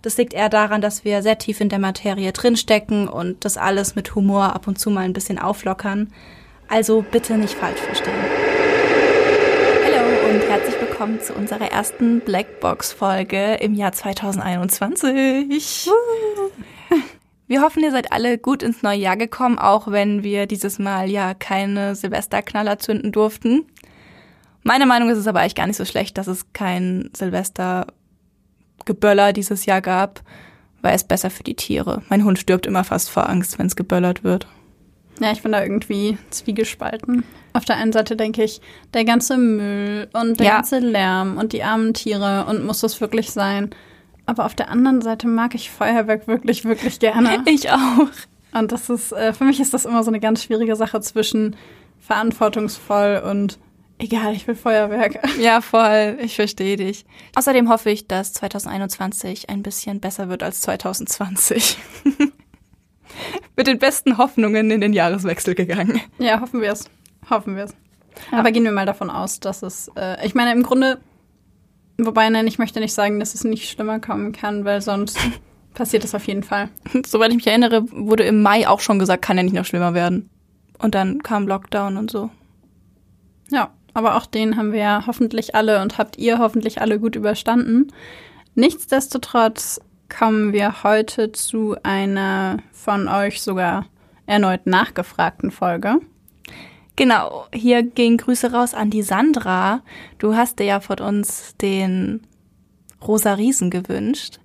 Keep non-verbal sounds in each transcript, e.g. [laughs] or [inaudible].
Das liegt eher daran, dass wir sehr tief in der Materie drinstecken und das alles mit Humor ab und zu mal ein bisschen auflockern. Also bitte nicht falsch verstehen. Hallo und herzlich willkommen zu unserer ersten Blackbox-Folge im Jahr 2021. Wir hoffen, ihr seid alle gut ins neue Jahr gekommen, auch wenn wir dieses Mal ja keine Silvesterknaller zünden durften. Meine Meinung ist es aber eigentlich gar nicht so schlecht, dass es kein Silvestergeböller dieses Jahr gab, weil es besser für die Tiere. Mein Hund stirbt immer fast vor Angst, wenn es geböllert wird. Ja, ich bin da irgendwie zwiegespalten. Auf der einen Seite denke ich, der ganze Müll und der Ja. ganze Lärm und die armen Tiere und muss das wirklich sein? Aber auf der anderen Seite mag ich Feuerwerk wirklich, wirklich gerne. [laughs] Ich auch. Und das ist, äh, für mich ist das immer so eine ganz schwierige Sache zwischen verantwortungsvoll und egal, ich will Feuerwerk. [laughs] Ja, voll. Ich verstehe dich. Außerdem hoffe ich, dass 2021 ein bisschen besser wird als 2020. [laughs] Mit den besten Hoffnungen in den Jahreswechsel gegangen. Ja, hoffen wir es. Hoffen wir es. Aber gehen wir mal davon aus, dass es, äh, ich meine, im Grunde, wobei, nein, ich möchte nicht sagen, dass es nicht schlimmer kommen kann, weil sonst [laughs] passiert es auf jeden Fall. Soweit ich mich erinnere, wurde im Mai auch schon gesagt, kann ja nicht noch schlimmer werden. Und dann kam Lockdown und so. Ja, aber auch den haben wir ja hoffentlich alle und habt ihr hoffentlich alle gut überstanden. Nichtsdestotrotz kommen wir heute zu einer von euch sogar erneut nachgefragten Folge. Genau, hier gehen Grüße raus an die Sandra. Du hast dir ja von uns den Rosa Riesen gewünscht.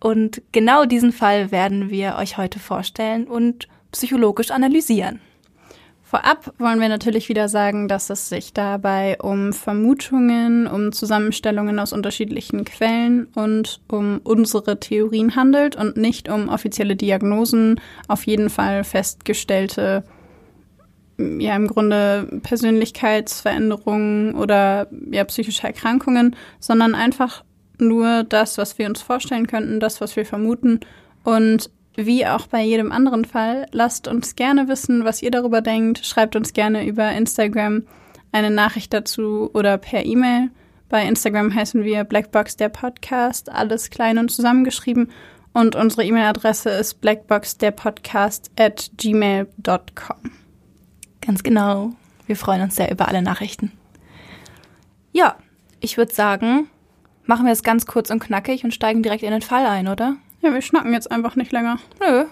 Und genau diesen Fall werden wir euch heute vorstellen und psychologisch analysieren. Vorab wollen wir natürlich wieder sagen, dass es sich dabei um Vermutungen, um Zusammenstellungen aus unterschiedlichen Quellen und um unsere Theorien handelt und nicht um offizielle Diagnosen, auf jeden Fall festgestellte, ja im Grunde Persönlichkeitsveränderungen oder ja psychische Erkrankungen, sondern einfach nur das, was wir uns vorstellen könnten, das, was wir vermuten und wie auch bei jedem anderen Fall, lasst uns gerne wissen, was ihr darüber denkt. Schreibt uns gerne über Instagram eine Nachricht dazu oder per E-Mail. Bei Instagram heißen wir Blackbox der Podcast, alles klein und zusammengeschrieben. Und unsere E-Mail-Adresse ist blackboxderpodcast at gmail.com. Ganz genau. Wir freuen uns sehr über alle Nachrichten. Ja, ich würde sagen, machen wir es ganz kurz und knackig und steigen direkt in den Fall ein, oder? Ja, wir schnacken jetzt einfach nicht länger. Nö,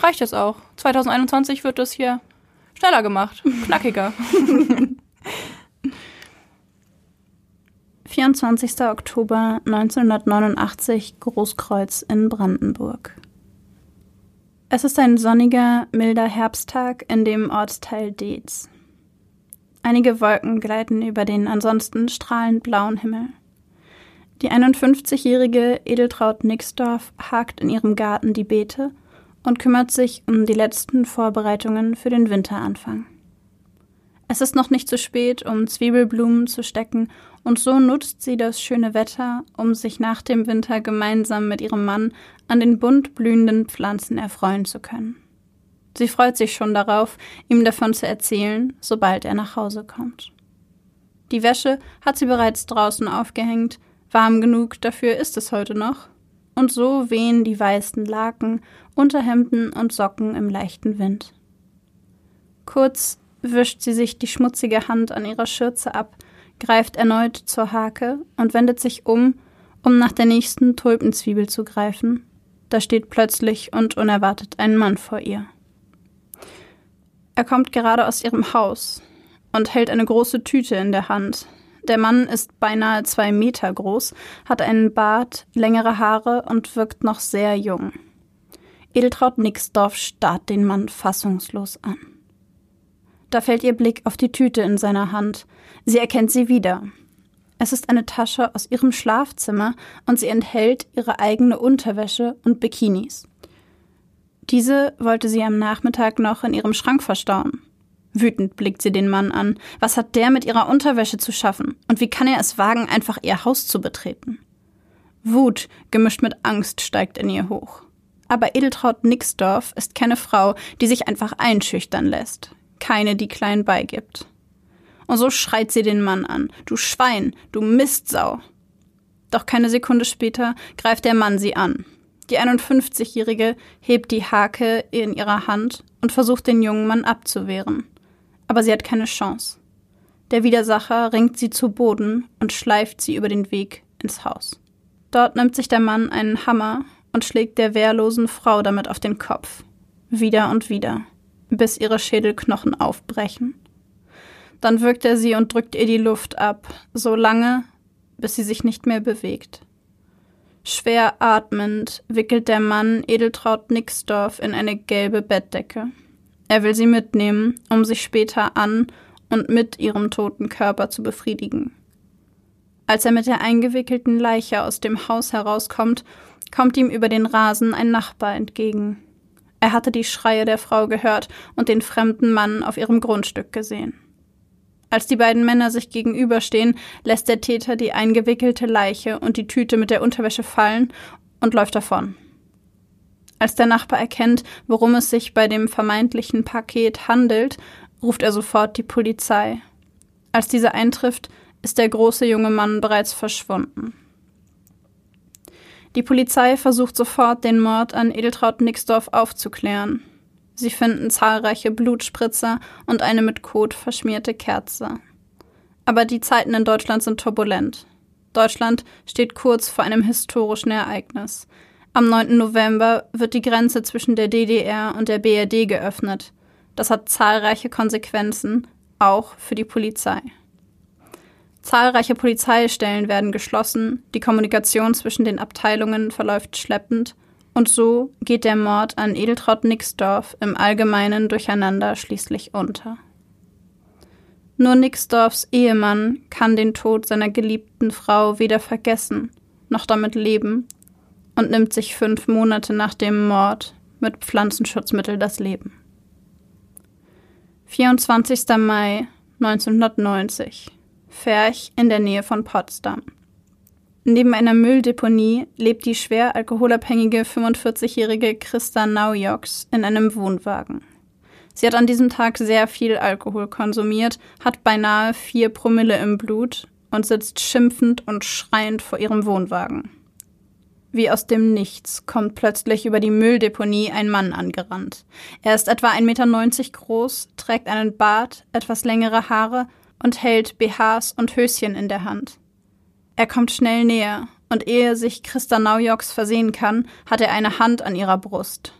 reicht jetzt auch. 2021 wird das hier schneller gemacht, knackiger. 24. Oktober 1989, Großkreuz in Brandenburg. Es ist ein sonniger, milder Herbsttag in dem Ortsteil Deetz. Einige Wolken gleiten über den ansonsten strahlend blauen Himmel. Die 51-jährige Edeltraut Nixdorf hakt in ihrem Garten die Beete und kümmert sich um die letzten Vorbereitungen für den Winteranfang. Es ist noch nicht zu spät, um Zwiebelblumen zu stecken, und so nutzt sie das schöne Wetter, um sich nach dem Winter gemeinsam mit ihrem Mann an den bunt blühenden Pflanzen erfreuen zu können. Sie freut sich schon darauf, ihm davon zu erzählen, sobald er nach Hause kommt. Die Wäsche hat sie bereits draußen aufgehängt, warm genug dafür ist es heute noch, und so wehen die weißen Laken, Unterhemden und Socken im leichten Wind. Kurz wischt sie sich die schmutzige Hand an ihrer Schürze ab, greift erneut zur Hake und wendet sich um, um nach der nächsten Tulpenzwiebel zu greifen. Da steht plötzlich und unerwartet ein Mann vor ihr. Er kommt gerade aus ihrem Haus und hält eine große Tüte in der Hand. Der Mann ist beinahe zwei Meter groß, hat einen Bart, längere Haare und wirkt noch sehr jung. Edeltraut Nixdorf starrt den Mann fassungslos an. Da fällt ihr Blick auf die Tüte in seiner Hand. Sie erkennt sie wieder. Es ist eine Tasche aus ihrem Schlafzimmer und sie enthält ihre eigene Unterwäsche und Bikinis. Diese wollte sie am Nachmittag noch in ihrem Schrank verstauen. Wütend blickt sie den Mann an. Was hat der mit ihrer Unterwäsche zu schaffen? Und wie kann er es wagen, einfach ihr Haus zu betreten? Wut, gemischt mit Angst, steigt in ihr hoch. Aber Edeltraut Nixdorf ist keine Frau, die sich einfach einschüchtern lässt. Keine, die klein beigibt. Und so schreit sie den Mann an. Du Schwein, du Mistsau. Doch keine Sekunde später greift der Mann sie an. Die 51-Jährige hebt die Hake in ihrer Hand und versucht den jungen Mann abzuwehren. Aber sie hat keine Chance. Der Widersacher ringt sie zu Boden und schleift sie über den Weg ins Haus. Dort nimmt sich der Mann einen Hammer und schlägt der wehrlosen Frau damit auf den Kopf. Wieder und wieder, bis ihre Schädelknochen aufbrechen. Dann wirkt er sie und drückt ihr die Luft ab, so lange, bis sie sich nicht mehr bewegt. Schwer atmend wickelt der Mann Edeltraut Nixdorf in eine gelbe Bettdecke. Er will sie mitnehmen, um sich später an und mit ihrem toten Körper zu befriedigen. Als er mit der eingewickelten Leiche aus dem Haus herauskommt, kommt ihm über den Rasen ein Nachbar entgegen. Er hatte die Schreie der Frau gehört und den fremden Mann auf ihrem Grundstück gesehen. Als die beiden Männer sich gegenüberstehen, lässt der Täter die eingewickelte Leiche und die Tüte mit der Unterwäsche fallen und läuft davon. Als der Nachbar erkennt, worum es sich bei dem vermeintlichen Paket handelt, ruft er sofort die Polizei. Als diese eintrifft, ist der große junge Mann bereits verschwunden. Die Polizei versucht sofort, den Mord an Edeltraut Nixdorf aufzuklären. Sie finden zahlreiche Blutspritzer und eine mit Kot verschmierte Kerze. Aber die Zeiten in Deutschland sind turbulent. Deutschland steht kurz vor einem historischen Ereignis. Am 9. November wird die Grenze zwischen der DDR und der BRD geöffnet. Das hat zahlreiche Konsequenzen, auch für die Polizei. Zahlreiche Polizeistellen werden geschlossen, die Kommunikation zwischen den Abteilungen verläuft schleppend und so geht der Mord an Edeltraut Nixdorf im allgemeinen Durcheinander schließlich unter. Nur Nixdorfs Ehemann kann den Tod seiner geliebten Frau weder vergessen noch damit leben und nimmt sich fünf Monate nach dem Mord mit Pflanzenschutzmittel das Leben. 24. Mai 1990 Ferch in der Nähe von Potsdam. Neben einer Mülldeponie lebt die schwer alkoholabhängige 45-jährige Christa Naujoks in einem Wohnwagen. Sie hat an diesem Tag sehr viel Alkohol konsumiert, hat beinahe vier Promille im Blut und sitzt schimpfend und schreiend vor ihrem Wohnwagen. Wie aus dem Nichts kommt plötzlich über die Mülldeponie ein Mann angerannt. Er ist etwa 1,90 Meter groß, trägt einen Bart, etwas längere Haare und hält BHs und Höschen in der Hand. Er kommt schnell näher, und ehe sich Christa Naujoks versehen kann, hat er eine Hand an ihrer Brust.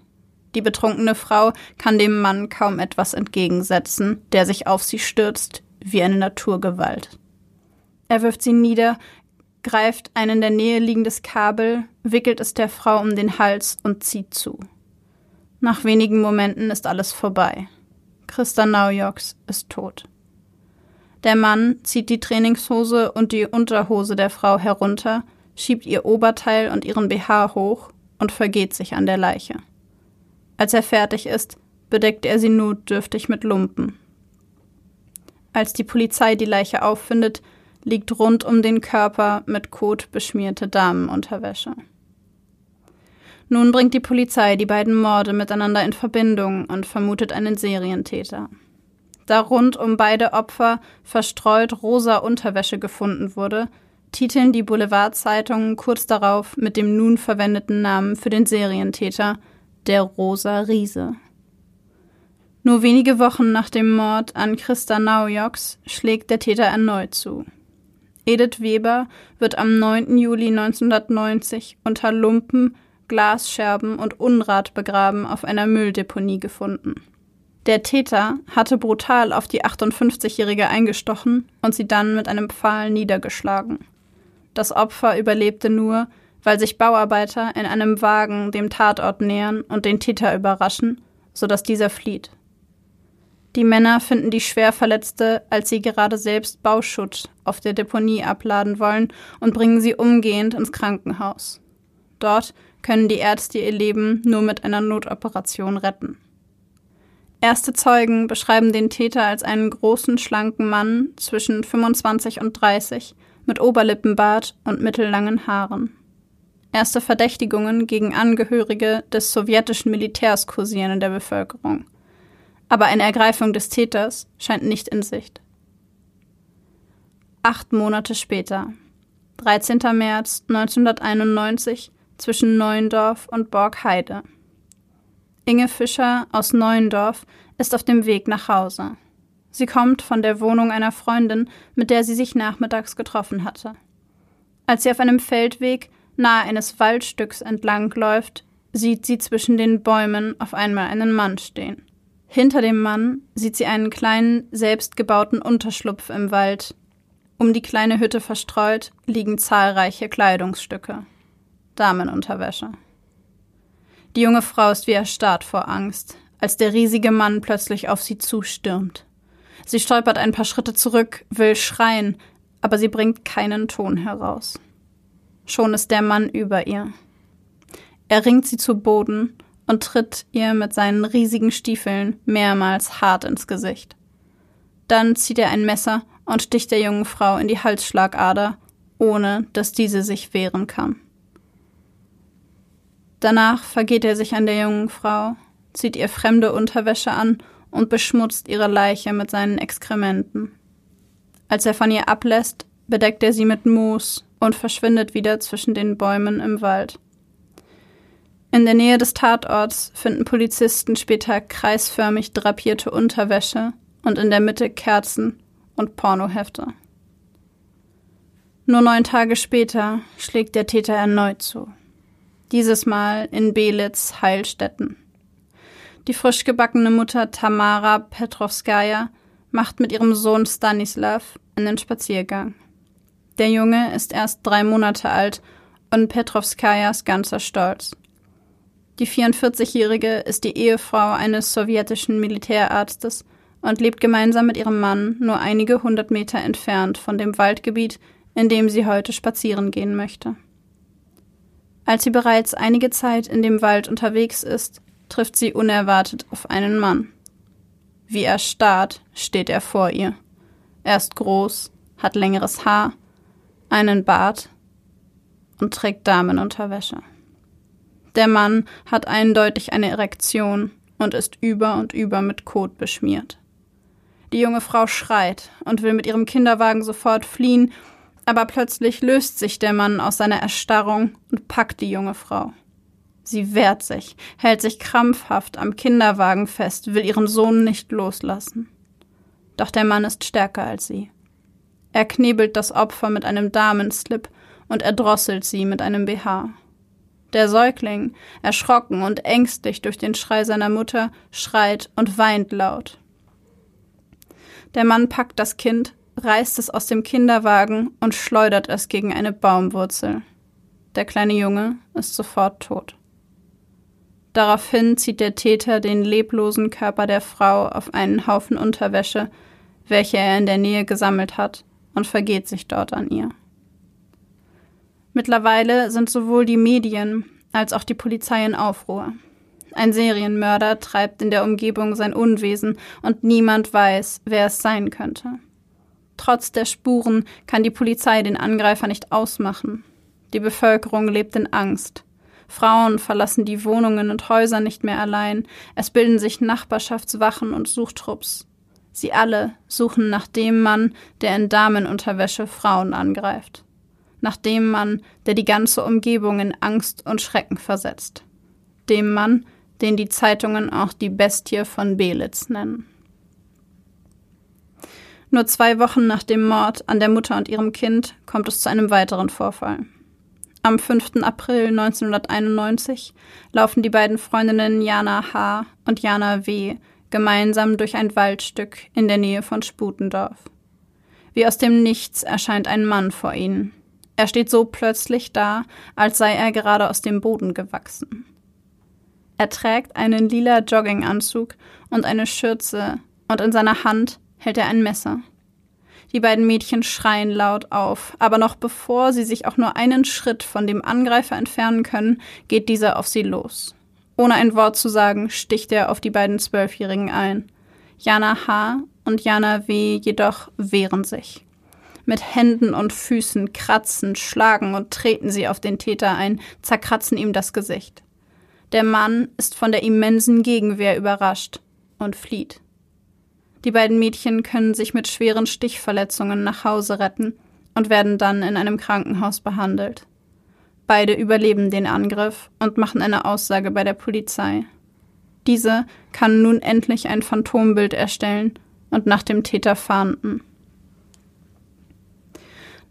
Die betrunkene Frau kann dem Mann kaum etwas entgegensetzen, der sich auf sie stürzt wie eine Naturgewalt. Er wirft sie nieder, greift ein in der Nähe liegendes Kabel, wickelt es der Frau um den Hals und zieht zu. Nach wenigen Momenten ist alles vorbei. Christa Naujoks ist tot. Der Mann zieht die Trainingshose und die Unterhose der Frau herunter, schiebt ihr Oberteil und ihren BH hoch und vergeht sich an der Leiche. Als er fertig ist, bedeckt er sie notdürftig mit Lumpen. Als die Polizei die Leiche auffindet, liegt rund um den Körper mit Kot beschmierte Damenunterwäsche. Nun bringt die Polizei die beiden Morde miteinander in Verbindung und vermutet einen Serientäter da rund um beide Opfer verstreut rosa Unterwäsche gefunden wurde, titeln die Boulevardzeitungen kurz darauf mit dem nun verwendeten Namen für den Serientäter, der Rosa Riese. Nur wenige Wochen nach dem Mord an Christa Naujoks schlägt der Täter erneut zu. Edith Weber wird am 9. Juli 1990 unter Lumpen, Glasscherben und Unrat begraben auf einer Mülldeponie gefunden. Der Täter hatte brutal auf die 58-Jährige eingestochen und sie dann mit einem Pfahl niedergeschlagen. Das Opfer überlebte nur, weil sich Bauarbeiter in einem Wagen dem Tatort nähern und den Täter überraschen, sodass dieser flieht. Die Männer finden die Schwerverletzte, als sie gerade selbst Bauschutt auf der Deponie abladen wollen und bringen sie umgehend ins Krankenhaus. Dort können die Ärzte ihr Leben nur mit einer Notoperation retten. Erste Zeugen beschreiben den Täter als einen großen, schlanken Mann zwischen 25 und 30 mit Oberlippenbart und mittellangen Haaren. Erste Verdächtigungen gegen Angehörige des sowjetischen Militärs kursieren in der Bevölkerung aber eine Ergreifung des Täters scheint nicht in Sicht. Acht Monate später, 13. März 1991, zwischen Neuendorf und Borgheide. Inge Fischer aus Neuendorf ist auf dem Weg nach Hause. Sie kommt von der Wohnung einer Freundin, mit der sie sich nachmittags getroffen hatte. Als sie auf einem Feldweg nahe eines Waldstücks entlang läuft, sieht sie zwischen den Bäumen auf einmal einen Mann stehen. Hinter dem Mann sieht sie einen kleinen, selbstgebauten Unterschlupf im Wald. Um die kleine Hütte verstreut liegen zahlreiche Kleidungsstücke. Damenunterwäsche. Die junge Frau ist wie erstarrt vor Angst, als der riesige Mann plötzlich auf sie zustürmt. Sie stolpert ein paar Schritte zurück, will schreien, aber sie bringt keinen Ton heraus. Schon ist der Mann über ihr. Er ringt sie zu Boden und tritt ihr mit seinen riesigen Stiefeln mehrmals hart ins Gesicht. Dann zieht er ein Messer und sticht der jungen Frau in die Halsschlagader, ohne dass diese sich wehren kann. Danach vergeht er sich an der jungen Frau, zieht ihr fremde Unterwäsche an und beschmutzt ihre Leiche mit seinen Exkrementen. Als er von ihr ablässt, bedeckt er sie mit Moos und verschwindet wieder zwischen den Bäumen im Wald. In der Nähe des Tatorts finden Polizisten später kreisförmig drapierte Unterwäsche und in der Mitte Kerzen und Pornohefte. Nur neun Tage später schlägt der Täter erneut zu. Dieses Mal in Belitz Heilstätten. Die frisch gebackene Mutter Tamara Petrovskaya macht mit ihrem Sohn Stanislav einen Spaziergang. Der Junge ist erst drei Monate alt und Petrovskajas ganzer Stolz. Die 44-Jährige ist die Ehefrau eines sowjetischen Militärarztes und lebt gemeinsam mit ihrem Mann nur einige hundert Meter entfernt von dem Waldgebiet, in dem sie heute spazieren gehen möchte. Als sie bereits einige Zeit in dem Wald unterwegs ist, trifft sie unerwartet auf einen Mann. Wie erstarrt steht er vor ihr. Er ist groß, hat längeres Haar, einen Bart und trägt Damenunterwäsche. Der Mann hat eindeutig eine Erektion und ist über und über mit Kot beschmiert. Die junge Frau schreit und will mit ihrem Kinderwagen sofort fliehen, aber plötzlich löst sich der Mann aus seiner Erstarrung und packt die junge Frau. Sie wehrt sich, hält sich krampfhaft am Kinderwagen fest, will ihren Sohn nicht loslassen. Doch der Mann ist stärker als sie. Er knebelt das Opfer mit einem Damenslip und erdrosselt sie mit einem BH. Der Säugling, erschrocken und ängstlich durch den Schrei seiner Mutter, schreit und weint laut. Der Mann packt das Kind, reißt es aus dem Kinderwagen und schleudert es gegen eine Baumwurzel. Der kleine Junge ist sofort tot. Daraufhin zieht der Täter den leblosen Körper der Frau auf einen Haufen Unterwäsche, welche er in der Nähe gesammelt hat, und vergeht sich dort an ihr. Mittlerweile sind sowohl die Medien als auch die Polizei in Aufruhr. Ein Serienmörder treibt in der Umgebung sein Unwesen und niemand weiß, wer es sein könnte. Trotz der Spuren kann die Polizei den Angreifer nicht ausmachen. Die Bevölkerung lebt in Angst. Frauen verlassen die Wohnungen und Häuser nicht mehr allein. Es bilden sich Nachbarschaftswachen und Suchtrupps. Sie alle suchen nach dem Mann, der in Damenunterwäsche Frauen angreift dem Mann, der die ganze Umgebung in Angst und Schrecken versetzt. Dem Mann, den die Zeitungen auch die Bestie von Belitz nennen. Nur zwei Wochen nach dem Mord an der Mutter und ihrem Kind kommt es zu einem weiteren Vorfall. Am 5. April 1991 laufen die beiden Freundinnen Jana H. und Jana W. gemeinsam durch ein Waldstück in der Nähe von Sputendorf. Wie aus dem Nichts erscheint ein Mann vor ihnen. Er steht so plötzlich da, als sei er gerade aus dem Boden gewachsen. Er trägt einen lila Jogginganzug und eine Schürze, und in seiner Hand hält er ein Messer. Die beiden Mädchen schreien laut auf, aber noch bevor sie sich auch nur einen Schritt von dem Angreifer entfernen können, geht dieser auf sie los. Ohne ein Wort zu sagen, sticht er auf die beiden Zwölfjährigen ein. Jana H. und Jana W. jedoch wehren sich. Mit Händen und Füßen kratzen, schlagen und treten sie auf den Täter ein, zerkratzen ihm das Gesicht. Der Mann ist von der immensen Gegenwehr überrascht und flieht. Die beiden Mädchen können sich mit schweren Stichverletzungen nach Hause retten und werden dann in einem Krankenhaus behandelt. Beide überleben den Angriff und machen eine Aussage bei der Polizei. Diese kann nun endlich ein Phantombild erstellen und nach dem Täter fahnden.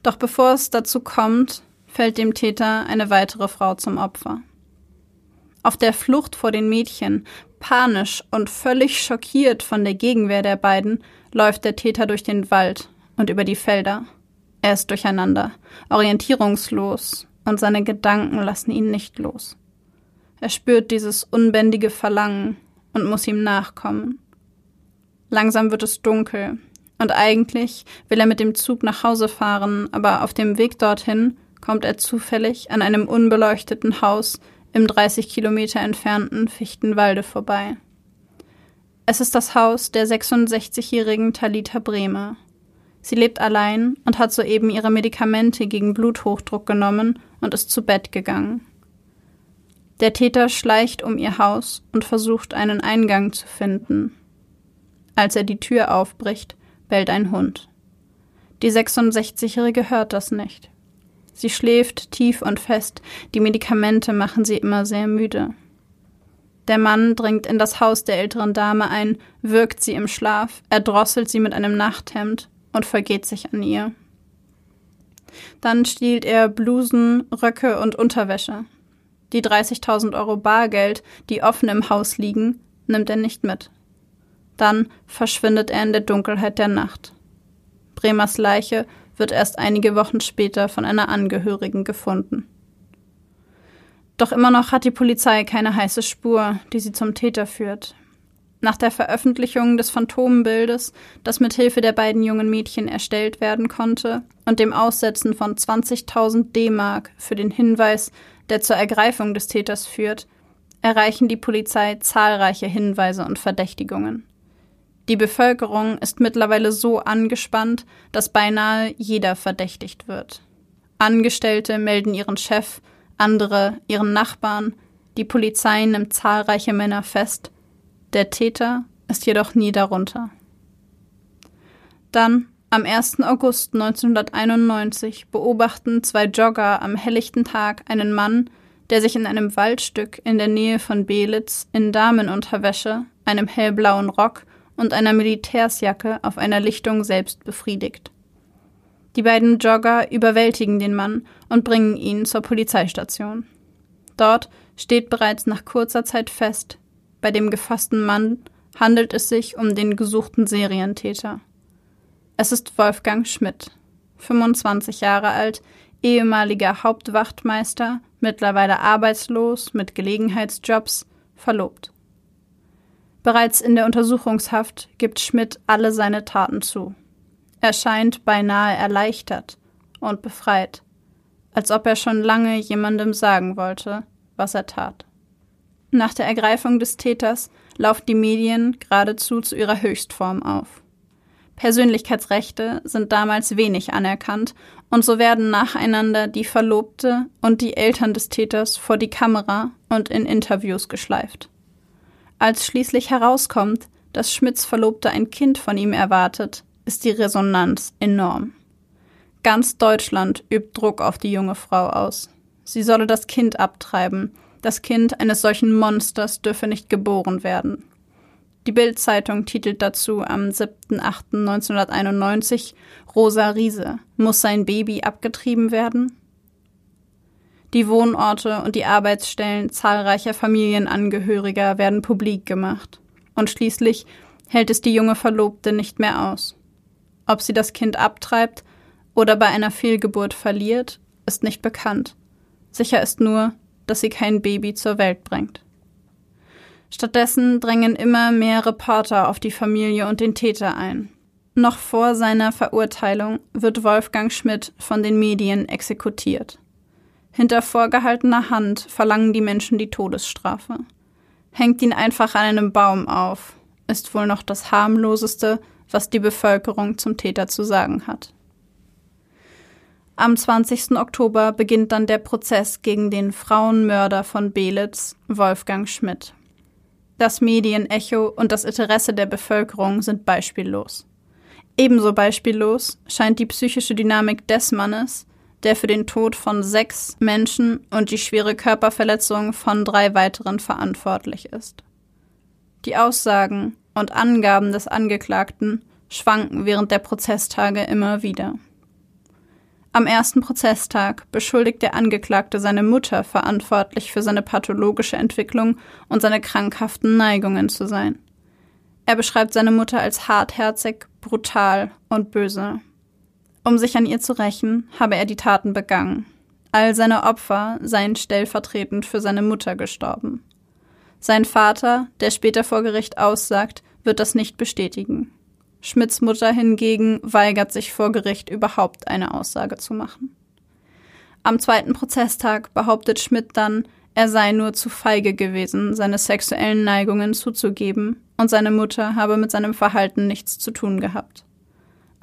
Doch bevor es dazu kommt, fällt dem Täter eine weitere Frau zum Opfer. Auf der Flucht vor den Mädchen, panisch und völlig schockiert von der Gegenwehr der beiden, läuft der Täter durch den Wald und über die Felder. Er ist durcheinander, orientierungslos, und seine Gedanken lassen ihn nicht los. Er spürt dieses unbändige Verlangen und muss ihm nachkommen. Langsam wird es dunkel, und eigentlich will er mit dem Zug nach Hause fahren, aber auf dem Weg dorthin kommt er zufällig an einem unbeleuchteten Haus im 30 Kilometer entfernten Fichtenwalde vorbei. Es ist das Haus der 66-jährigen Talita Bremer. Sie lebt allein und hat soeben ihre Medikamente gegen Bluthochdruck genommen und ist zu Bett gegangen. Der Täter schleicht um ihr Haus und versucht einen Eingang zu finden. Als er die Tür aufbricht, bellt ein Hund. Die 66-Jährige hört das nicht. Sie schläft tief und fest, die Medikamente machen sie immer sehr müde. Der Mann dringt in das Haus der älteren Dame ein, wirkt sie im Schlaf, erdrosselt sie mit einem Nachthemd und vergeht sich an ihr. Dann stiehlt er Blusen, Röcke und Unterwäsche. Die 30.000 Euro Bargeld, die offen im Haus liegen, nimmt er nicht mit. Dann verschwindet er in der Dunkelheit der Nacht. Bremers Leiche wird erst einige Wochen später von einer Angehörigen gefunden. Doch immer noch hat die Polizei keine heiße Spur, die sie zum Täter führt. Nach der Veröffentlichung des Phantombildes, das mit Hilfe der beiden jungen Mädchen erstellt werden konnte, und dem Aussetzen von 20.000 D-Mark für den Hinweis, der zur Ergreifung des Täters führt, erreichen die Polizei zahlreiche Hinweise und Verdächtigungen. Die Bevölkerung ist mittlerweile so angespannt, dass beinahe jeder verdächtigt wird. Angestellte melden ihren Chef, andere ihren Nachbarn, die Polizei nimmt zahlreiche Männer fest, der Täter ist jedoch nie darunter. Dann, am 1. August 1991, beobachten zwei Jogger am helllichten Tag einen Mann, der sich in einem Waldstück in der Nähe von Belitz in Damenunterwäsche, einem hellblauen Rock und einer Militärsjacke auf einer Lichtung selbst befriedigt. Die beiden Jogger überwältigen den Mann und bringen ihn zur Polizeistation. Dort steht bereits nach kurzer Zeit fest, bei dem gefassten Mann handelt es sich um den gesuchten Serientäter. Es ist Wolfgang Schmidt, 25 Jahre alt, ehemaliger Hauptwachtmeister, mittlerweile arbeitslos mit Gelegenheitsjobs, verlobt. Bereits in der Untersuchungshaft gibt Schmidt alle seine Taten zu. Er scheint beinahe erleichtert und befreit, als ob er schon lange jemandem sagen wollte, was er tat. Nach der Ergreifung des Täters laufen die Medien geradezu zu ihrer Höchstform auf. Persönlichkeitsrechte sind damals wenig anerkannt und so werden nacheinander die Verlobte und die Eltern des Täters vor die Kamera und in Interviews geschleift. Als schließlich herauskommt, dass Schmidts Verlobte ein Kind von ihm erwartet, ist die Resonanz enorm. Ganz Deutschland übt Druck auf die junge Frau aus. Sie solle das Kind abtreiben. Das Kind eines solchen Monsters dürfe nicht geboren werden. Die Bild-Zeitung titelt dazu am 7.8.1991 Rosa Riese. Muss sein Baby abgetrieben werden? Die Wohnorte und die Arbeitsstellen zahlreicher Familienangehöriger werden publik gemacht. und schließlich hält es die junge Verlobte nicht mehr aus. Ob sie das Kind abtreibt oder bei einer Fehlgeburt verliert, ist nicht bekannt. Sicher ist nur, dass sie kein Baby zur Welt bringt. Stattdessen drängen immer mehr Reporter auf die Familie und den Täter ein. Noch vor seiner Verurteilung wird Wolfgang Schmidt von den Medien exekutiert. Hinter vorgehaltener Hand verlangen die Menschen die Todesstrafe. Hängt ihn einfach an einem Baum auf, ist wohl noch das harmloseste, was die Bevölkerung zum Täter zu sagen hat. Am 20. Oktober beginnt dann der Prozess gegen den Frauenmörder von Belitz, Wolfgang Schmidt. Das Medienecho und das Interesse der Bevölkerung sind beispiellos. Ebenso beispiellos scheint die psychische Dynamik des Mannes, der für den Tod von sechs Menschen und die schwere Körperverletzung von drei weiteren verantwortlich ist. Die Aussagen und Angaben des Angeklagten schwanken während der Prozesstage immer wieder. Am ersten Prozesstag beschuldigt der Angeklagte seine Mutter verantwortlich für seine pathologische Entwicklung und seine krankhaften Neigungen zu sein. Er beschreibt seine Mutter als hartherzig, brutal und böse. Um sich an ihr zu rächen, habe er die Taten begangen. All seine Opfer seien stellvertretend für seine Mutter gestorben. Sein Vater, der später vor Gericht aussagt, wird das nicht bestätigen. Schmidts Mutter hingegen weigert sich vor Gericht überhaupt eine Aussage zu machen. Am zweiten Prozesstag behauptet Schmidt dann, er sei nur zu feige gewesen, seine sexuellen Neigungen zuzugeben, und seine Mutter habe mit seinem Verhalten nichts zu tun gehabt.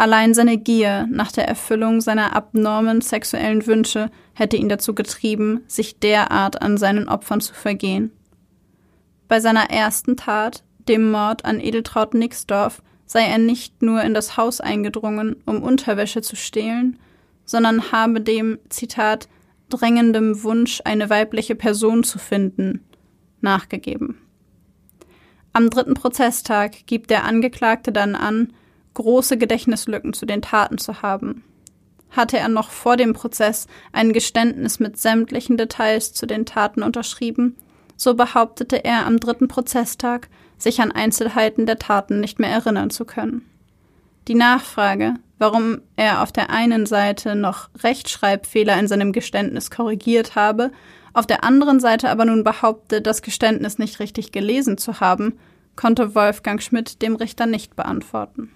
Allein seine Gier nach der Erfüllung seiner abnormen sexuellen Wünsche hätte ihn dazu getrieben, sich derart an seinen Opfern zu vergehen. Bei seiner ersten Tat, dem Mord an Edeltraut Nixdorf, sei er nicht nur in das Haus eingedrungen, um Unterwäsche zu stehlen, sondern habe dem, Zitat, drängendem Wunsch, eine weibliche Person zu finden, nachgegeben. Am dritten Prozesstag gibt der Angeklagte dann an, große Gedächtnislücken zu den Taten zu haben. Hatte er noch vor dem Prozess ein Geständnis mit sämtlichen Details zu den Taten unterschrieben, so behauptete er am dritten Prozesstag, sich an Einzelheiten der Taten nicht mehr erinnern zu können. Die Nachfrage, warum er auf der einen Seite noch Rechtschreibfehler in seinem Geständnis korrigiert habe, auf der anderen Seite aber nun behaupte, das Geständnis nicht richtig gelesen zu haben, konnte Wolfgang Schmidt dem Richter nicht beantworten.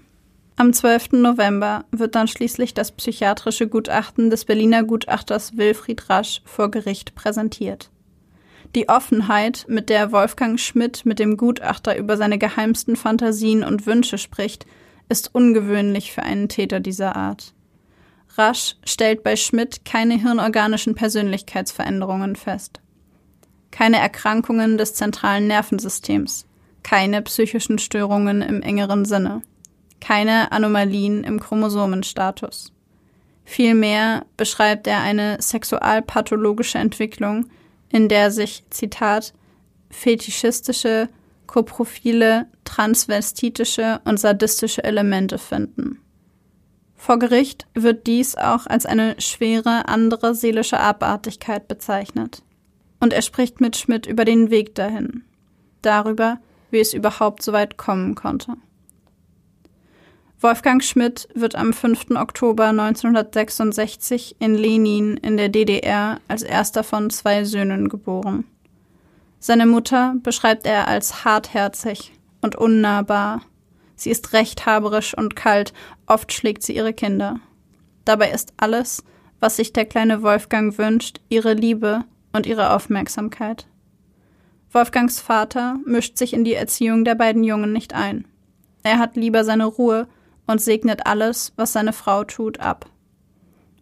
Am 12. November wird dann schließlich das psychiatrische Gutachten des Berliner Gutachters Wilfried Rasch vor Gericht präsentiert. Die Offenheit, mit der Wolfgang Schmidt mit dem Gutachter über seine geheimsten Fantasien und Wünsche spricht, ist ungewöhnlich für einen Täter dieser Art. Rasch stellt bei Schmidt keine hirnorganischen Persönlichkeitsveränderungen fest. Keine Erkrankungen des zentralen Nervensystems, keine psychischen Störungen im engeren Sinne, keine Anomalien im Chromosomenstatus. Vielmehr beschreibt er eine sexualpathologische Entwicklung, in der sich, Zitat, fetischistische koprophile, transvestitische und sadistische Elemente finden. Vor Gericht wird dies auch als eine schwere andere seelische Abartigkeit bezeichnet. Und er spricht mit Schmidt über den Weg dahin, darüber, wie es überhaupt so weit kommen konnte. Wolfgang Schmidt wird am 5. Oktober 1966 in Lenin in der DDR als erster von zwei Söhnen geboren. Seine Mutter beschreibt er als hartherzig und unnahbar. Sie ist rechthaberisch und kalt, oft schlägt sie ihre Kinder. Dabei ist alles, was sich der kleine Wolfgang wünscht, ihre Liebe und ihre Aufmerksamkeit. Wolfgangs Vater mischt sich in die Erziehung der beiden Jungen nicht ein. Er hat lieber seine Ruhe und segnet alles, was seine Frau tut, ab.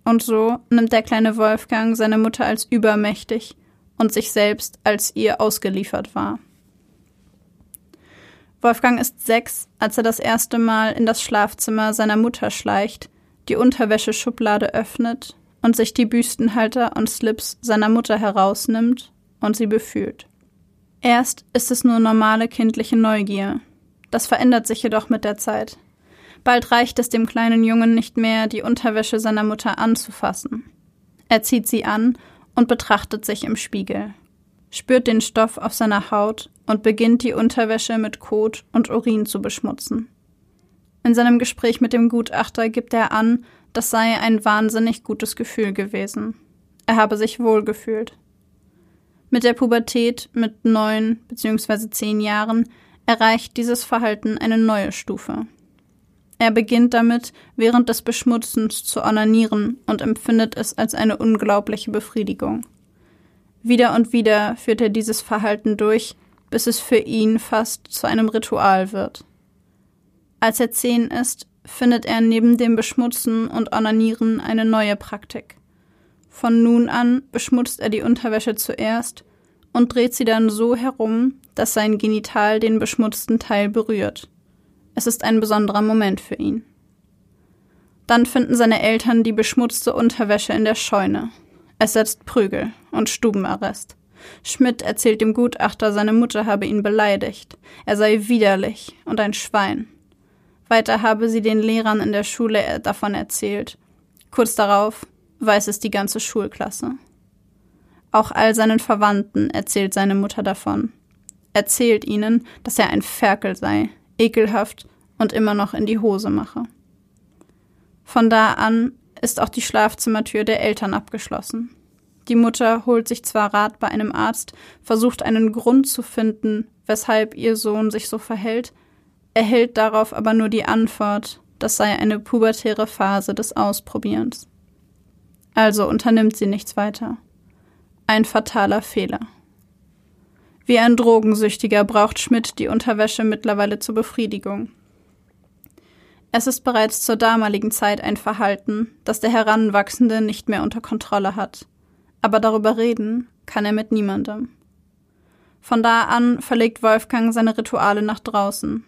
Und so nimmt der kleine Wolfgang seine Mutter als übermächtig und sich selbst als ihr ausgeliefert war. Wolfgang ist sechs, als er das erste Mal in das Schlafzimmer seiner Mutter schleicht, die Unterwäscheschublade öffnet und sich die Büstenhalter und Slips seiner Mutter herausnimmt und sie befühlt. Erst ist es nur normale kindliche Neugier. Das verändert sich jedoch mit der Zeit. Bald reicht es dem kleinen Jungen nicht mehr, die Unterwäsche seiner Mutter anzufassen. Er zieht sie an und betrachtet sich im Spiegel, spürt den Stoff auf seiner Haut und beginnt die Unterwäsche mit Kot und Urin zu beschmutzen. In seinem Gespräch mit dem Gutachter gibt er an, das sei ein wahnsinnig gutes Gefühl gewesen. Er habe sich wohlgefühlt. Mit der Pubertät mit neun bzw. zehn Jahren erreicht dieses Verhalten eine neue Stufe. Er beginnt damit, während des Beschmutzens zu onanieren und empfindet es als eine unglaubliche Befriedigung. Wieder und wieder führt er dieses Verhalten durch, bis es für ihn fast zu einem Ritual wird. Als er zehn ist, findet er neben dem Beschmutzen und Onanieren eine neue Praktik. Von nun an beschmutzt er die Unterwäsche zuerst und dreht sie dann so herum, dass sein Genital den beschmutzten Teil berührt. Es ist ein besonderer Moment für ihn. Dann finden seine Eltern die beschmutzte Unterwäsche in der Scheune. Es setzt Prügel und Stubenarrest. Schmidt erzählt dem Gutachter, seine Mutter habe ihn beleidigt. Er sei widerlich und ein Schwein. Weiter habe sie den Lehrern in der Schule davon erzählt. Kurz darauf weiß es die ganze Schulklasse. Auch all seinen Verwandten erzählt seine Mutter davon. Erzählt ihnen, dass er ein Ferkel sei, ekelhaft und immer noch in die Hose mache. Von da an ist auch die Schlafzimmertür der Eltern abgeschlossen. Die Mutter holt sich zwar Rat bei einem Arzt, versucht einen Grund zu finden, weshalb ihr Sohn sich so verhält, erhält darauf aber nur die Antwort, das sei eine pubertäre Phase des Ausprobierens. Also unternimmt sie nichts weiter. Ein fataler Fehler. Wie ein Drogensüchtiger braucht Schmidt die Unterwäsche mittlerweile zur Befriedigung. Es ist bereits zur damaligen Zeit ein Verhalten, das der Heranwachsende nicht mehr unter Kontrolle hat. Aber darüber reden kann er mit niemandem. Von da an verlegt Wolfgang seine Rituale nach draußen,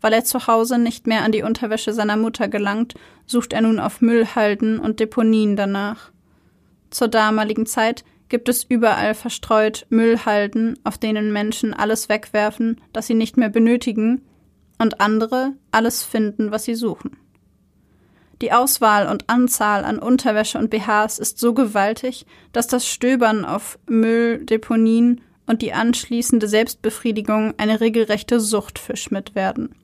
weil er zu Hause nicht mehr an die Unterwäsche seiner Mutter gelangt, sucht er nun auf Müllhalden und Deponien danach. Zur damaligen Zeit gibt es überall verstreut Müllhalden, auf denen Menschen alles wegwerfen, das sie nicht mehr benötigen, und andere alles finden, was sie suchen. Die Auswahl und Anzahl an Unterwäsche und BHs ist so gewaltig, dass das Stöbern auf Mülldeponien und die anschließende Selbstbefriedigung eine regelrechte Sucht für Schmidt werden.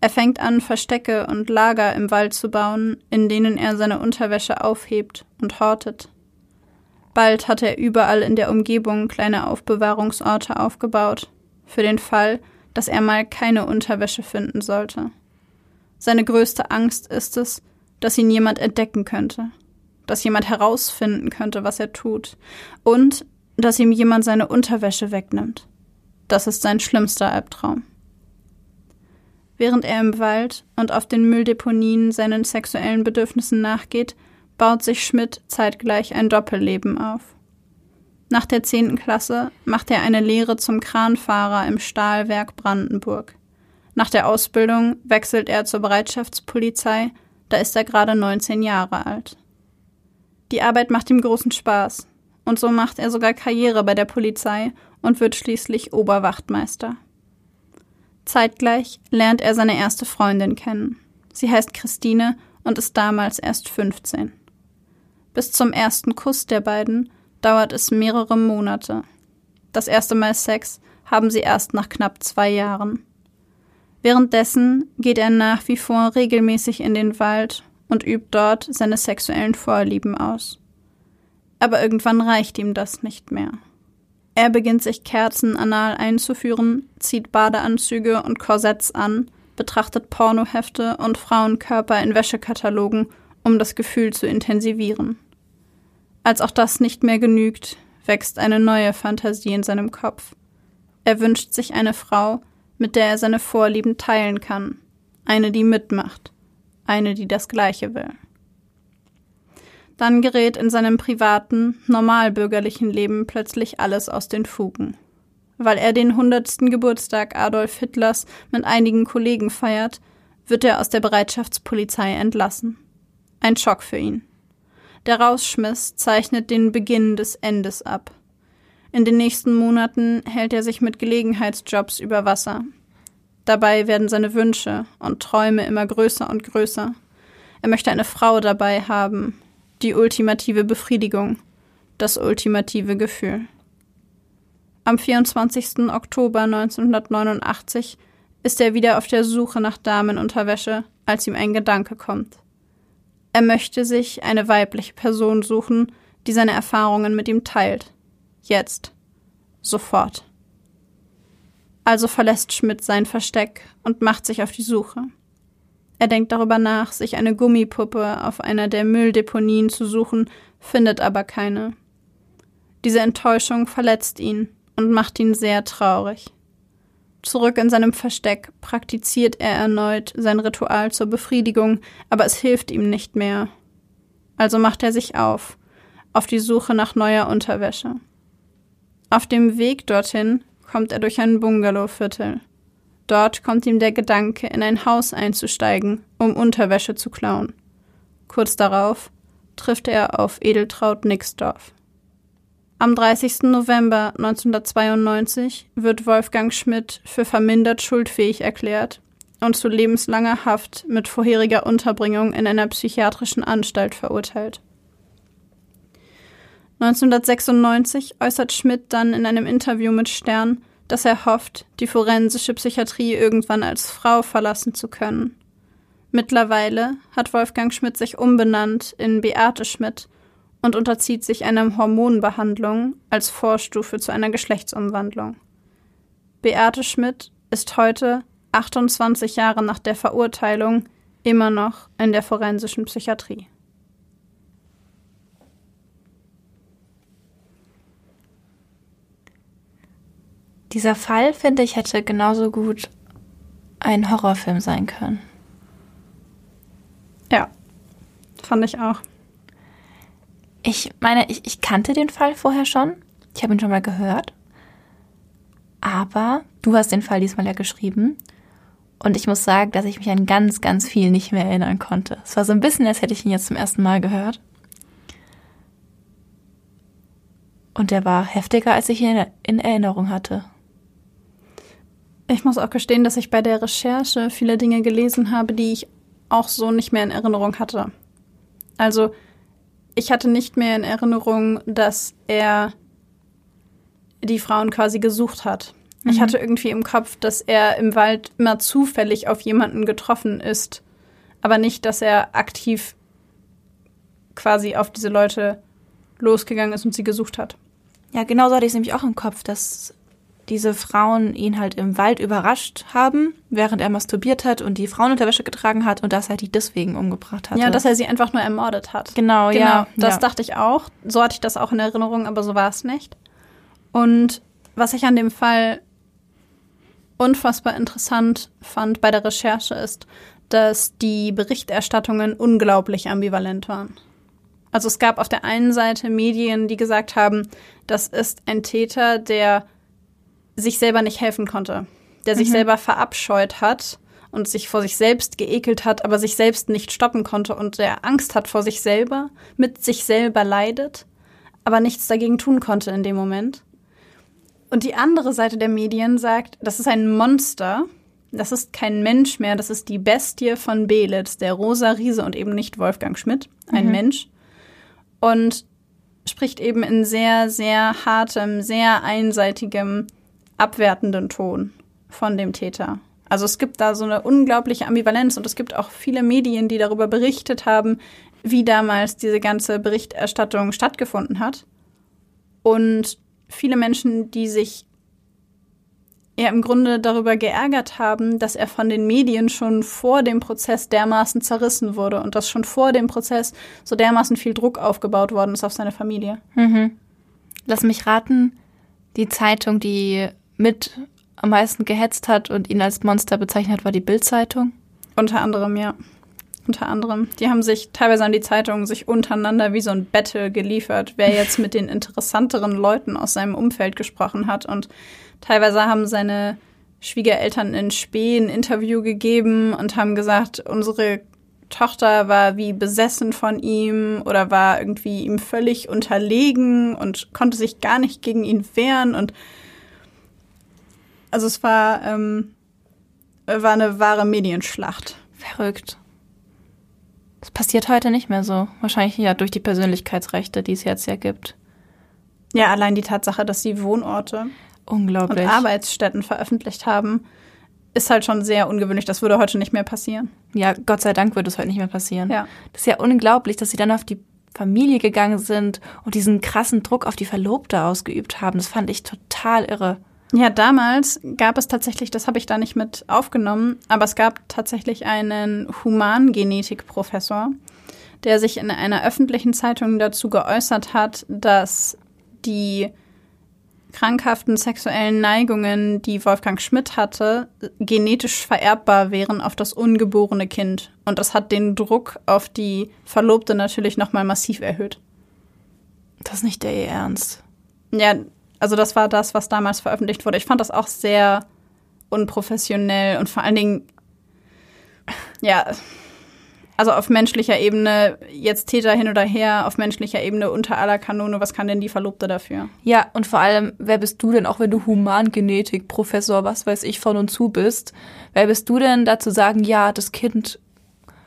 Er fängt an, Verstecke und Lager im Wald zu bauen, in denen er seine Unterwäsche aufhebt und hortet. Bald hat er überall in der Umgebung kleine Aufbewahrungsorte aufgebaut, für den Fall, dass er mal keine Unterwäsche finden sollte. Seine größte Angst ist es, dass ihn jemand entdecken könnte, dass jemand herausfinden könnte, was er tut, und dass ihm jemand seine Unterwäsche wegnimmt. Das ist sein schlimmster Albtraum. Während er im Wald und auf den Mülldeponien seinen sexuellen Bedürfnissen nachgeht, baut sich Schmidt zeitgleich ein Doppelleben auf. Nach der zehnten Klasse macht er eine Lehre zum Kranfahrer im Stahlwerk Brandenburg. Nach der Ausbildung wechselt er zur Bereitschaftspolizei, da ist er gerade 19 Jahre alt. Die Arbeit macht ihm großen Spaß, und so macht er sogar Karriere bei der Polizei und wird schließlich Oberwachtmeister. Zeitgleich lernt er seine erste Freundin kennen. Sie heißt Christine und ist damals erst 15. Bis zum ersten Kuss der beiden dauert es mehrere Monate. Das erste Mal Sex haben sie erst nach knapp zwei Jahren. Währenddessen geht er nach wie vor regelmäßig in den Wald und übt dort seine sexuellen Vorlieben aus. Aber irgendwann reicht ihm das nicht mehr. Er beginnt sich Kerzen anal einzuführen, zieht Badeanzüge und Korsetts an, betrachtet Pornohefte und Frauenkörper in Wäschekatalogen, um das Gefühl zu intensivieren. Als auch das nicht mehr genügt, wächst eine neue Fantasie in seinem Kopf. Er wünscht sich eine Frau, mit der er seine Vorlieben teilen kann, eine, die mitmacht, eine, die das Gleiche will. Dann gerät in seinem privaten, normalbürgerlichen Leben plötzlich alles aus den Fugen. Weil er den hundertsten Geburtstag Adolf Hitlers mit einigen Kollegen feiert, wird er aus der Bereitschaftspolizei entlassen. Ein Schock für ihn. Der Rausschmiss zeichnet den Beginn des Endes ab. In den nächsten Monaten hält er sich mit Gelegenheitsjobs über Wasser. Dabei werden seine Wünsche und Träume immer größer und größer. Er möchte eine Frau dabei haben, die ultimative Befriedigung, das ultimative Gefühl. Am 24. Oktober 1989 ist er wieder auf der Suche nach Damenunterwäsche, als ihm ein Gedanke kommt. Er möchte sich eine weibliche Person suchen, die seine Erfahrungen mit ihm teilt. Jetzt. Sofort. Also verlässt Schmidt sein Versteck und macht sich auf die Suche. Er denkt darüber nach, sich eine Gummipuppe auf einer der Mülldeponien zu suchen, findet aber keine. Diese Enttäuschung verletzt ihn und macht ihn sehr traurig. Zurück in seinem Versteck praktiziert er erneut sein Ritual zur Befriedigung, aber es hilft ihm nicht mehr. Also macht er sich auf, auf die Suche nach neuer Unterwäsche. Auf dem Weg dorthin kommt er durch ein Bungalowviertel. Dort kommt ihm der Gedanke, in ein Haus einzusteigen, um Unterwäsche zu klauen. Kurz darauf trifft er auf Edeltraut Nixdorf. Am 30. November 1992 wird Wolfgang Schmidt für vermindert schuldfähig erklärt und zu lebenslanger Haft mit vorheriger Unterbringung in einer psychiatrischen Anstalt verurteilt. 1996 äußert Schmidt dann in einem Interview mit Stern, dass er hofft, die forensische Psychiatrie irgendwann als Frau verlassen zu können. Mittlerweile hat Wolfgang Schmidt sich umbenannt in Beate Schmidt und unterzieht sich einer Hormonbehandlung als Vorstufe zu einer Geschlechtsumwandlung. Beate Schmidt ist heute, 28 Jahre nach der Verurteilung, immer noch in der forensischen Psychiatrie. Dieser Fall, finde ich, hätte genauso gut ein Horrorfilm sein können. Ja, fand ich auch. Ich meine, ich, ich kannte den Fall vorher schon. Ich habe ihn schon mal gehört. Aber du hast den Fall diesmal ja geschrieben. Und ich muss sagen, dass ich mich an ganz, ganz viel nicht mehr erinnern konnte. Es war so ein bisschen, als hätte ich ihn jetzt zum ersten Mal gehört. Und der war heftiger, als ich ihn in Erinnerung hatte. Ich muss auch gestehen, dass ich bei der Recherche viele Dinge gelesen habe, die ich auch so nicht mehr in Erinnerung hatte. Also ich hatte nicht mehr in Erinnerung, dass er die Frauen quasi gesucht hat. Mhm. Ich hatte irgendwie im Kopf, dass er im Wald immer zufällig auf jemanden getroffen ist, aber nicht, dass er aktiv quasi auf diese Leute losgegangen ist und sie gesucht hat. Ja, genau so hatte ich es nämlich auch im Kopf, dass diese Frauen ihn halt im Wald überrascht haben, während er masturbiert hat und die Frauenunterwäsche getragen hat und dass er die deswegen umgebracht hat. Ja, dass er sie einfach nur ermordet hat. Genau, genau ja. Das ja. dachte ich auch. So hatte ich das auch in Erinnerung, aber so war es nicht. Und was ich an dem Fall unfassbar interessant fand bei der Recherche ist, dass die Berichterstattungen unglaublich ambivalent waren. Also es gab auf der einen Seite Medien, die gesagt haben, das ist ein Täter, der sich selber nicht helfen konnte, der sich mhm. selber verabscheut hat und sich vor sich selbst geekelt hat, aber sich selbst nicht stoppen konnte und der Angst hat vor sich selber, mit sich selber leidet, aber nichts dagegen tun konnte in dem Moment. Und die andere Seite der Medien sagt, das ist ein Monster, das ist kein Mensch mehr, das ist die Bestie von Belitz, der rosa Riese und eben nicht Wolfgang Schmidt, ein mhm. Mensch. Und spricht eben in sehr, sehr hartem, sehr einseitigem abwertenden Ton von dem Täter. Also es gibt da so eine unglaubliche Ambivalenz und es gibt auch viele Medien, die darüber berichtet haben, wie damals diese ganze Berichterstattung stattgefunden hat. Und viele Menschen, die sich ja im Grunde darüber geärgert haben, dass er von den Medien schon vor dem Prozess dermaßen zerrissen wurde und dass schon vor dem Prozess so dermaßen viel Druck aufgebaut worden ist auf seine Familie. Mhm. Lass mich raten, die Zeitung, die mit am meisten gehetzt hat und ihn als Monster bezeichnet hat, war die Bild-Zeitung. Unter anderem, ja. Unter anderem. Die haben sich teilweise an die Zeitungen sich untereinander wie so ein Battle geliefert, wer jetzt mit den interessanteren Leuten aus seinem Umfeld gesprochen hat. Und teilweise haben seine Schwiegereltern in Spee ein Interview gegeben und haben gesagt, unsere Tochter war wie besessen von ihm oder war irgendwie ihm völlig unterlegen und konnte sich gar nicht gegen ihn wehren und also es war, ähm, war eine wahre Medienschlacht. Verrückt. Das passiert heute nicht mehr so. Wahrscheinlich ja durch die Persönlichkeitsrechte, die es jetzt ja gibt. Ja, allein die Tatsache, dass die Wohnorte und Arbeitsstätten veröffentlicht haben, ist halt schon sehr ungewöhnlich. Das würde heute nicht mehr passieren. Ja, Gott sei Dank wird es heute nicht mehr passieren. Ja. Das ist ja unglaublich, dass sie dann auf die Familie gegangen sind und diesen krassen Druck auf die Verlobte ausgeübt haben. Das fand ich total irre. Ja, damals gab es tatsächlich, das habe ich da nicht mit aufgenommen, aber es gab tatsächlich einen Humangenetikprofessor, der sich in einer öffentlichen Zeitung dazu geäußert hat, dass die krankhaften sexuellen Neigungen, die Wolfgang Schmidt hatte, genetisch vererbbar wären auf das ungeborene Kind. Und das hat den Druck auf die Verlobte natürlich nochmal massiv erhöht. Das ist nicht der ihr Ernst. Ja, also das war das, was damals veröffentlicht wurde. Ich fand das auch sehr unprofessionell und vor allen Dingen, ja, also auf menschlicher Ebene, jetzt Täter hin oder her, auf menschlicher Ebene unter aller Kanone, was kann denn die Verlobte dafür? Ja, und vor allem, wer bist du denn, auch wenn du Humangenetik, Professor, was weiß ich, von und zu bist, wer bist du denn, da zu sagen, ja, das Kind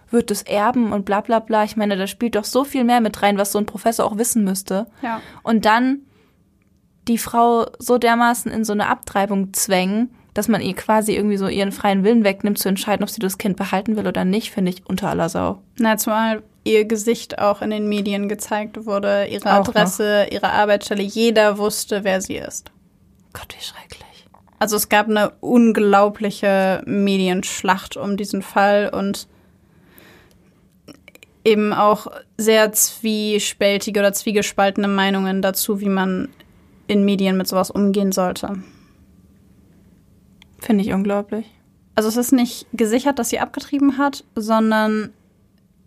wird es erben und bla bla bla. Ich meine, da spielt doch so viel mehr mit rein, was so ein Professor auch wissen müsste. Ja. Und dann die Frau so dermaßen in so eine Abtreibung zwängen, dass man ihr quasi irgendwie so ihren freien Willen wegnimmt, zu entscheiden, ob sie das Kind behalten will oder nicht, finde ich unter aller Sau. Na, zumal ihr Gesicht auch in den Medien gezeigt wurde, ihre Auch Adresse, ihre Arbeitsstelle, jeder wusste, wer sie ist. Gott, wie schrecklich. Also es gab eine unglaubliche Medienschlacht um diesen Fall und eben auch sehr zwiespältige oder zwiegespaltene Meinungen dazu, wie man in Medien mit sowas umgehen sollte. Finde ich unglaublich. Also es ist nicht gesichert, dass sie abgetrieben hat, sondern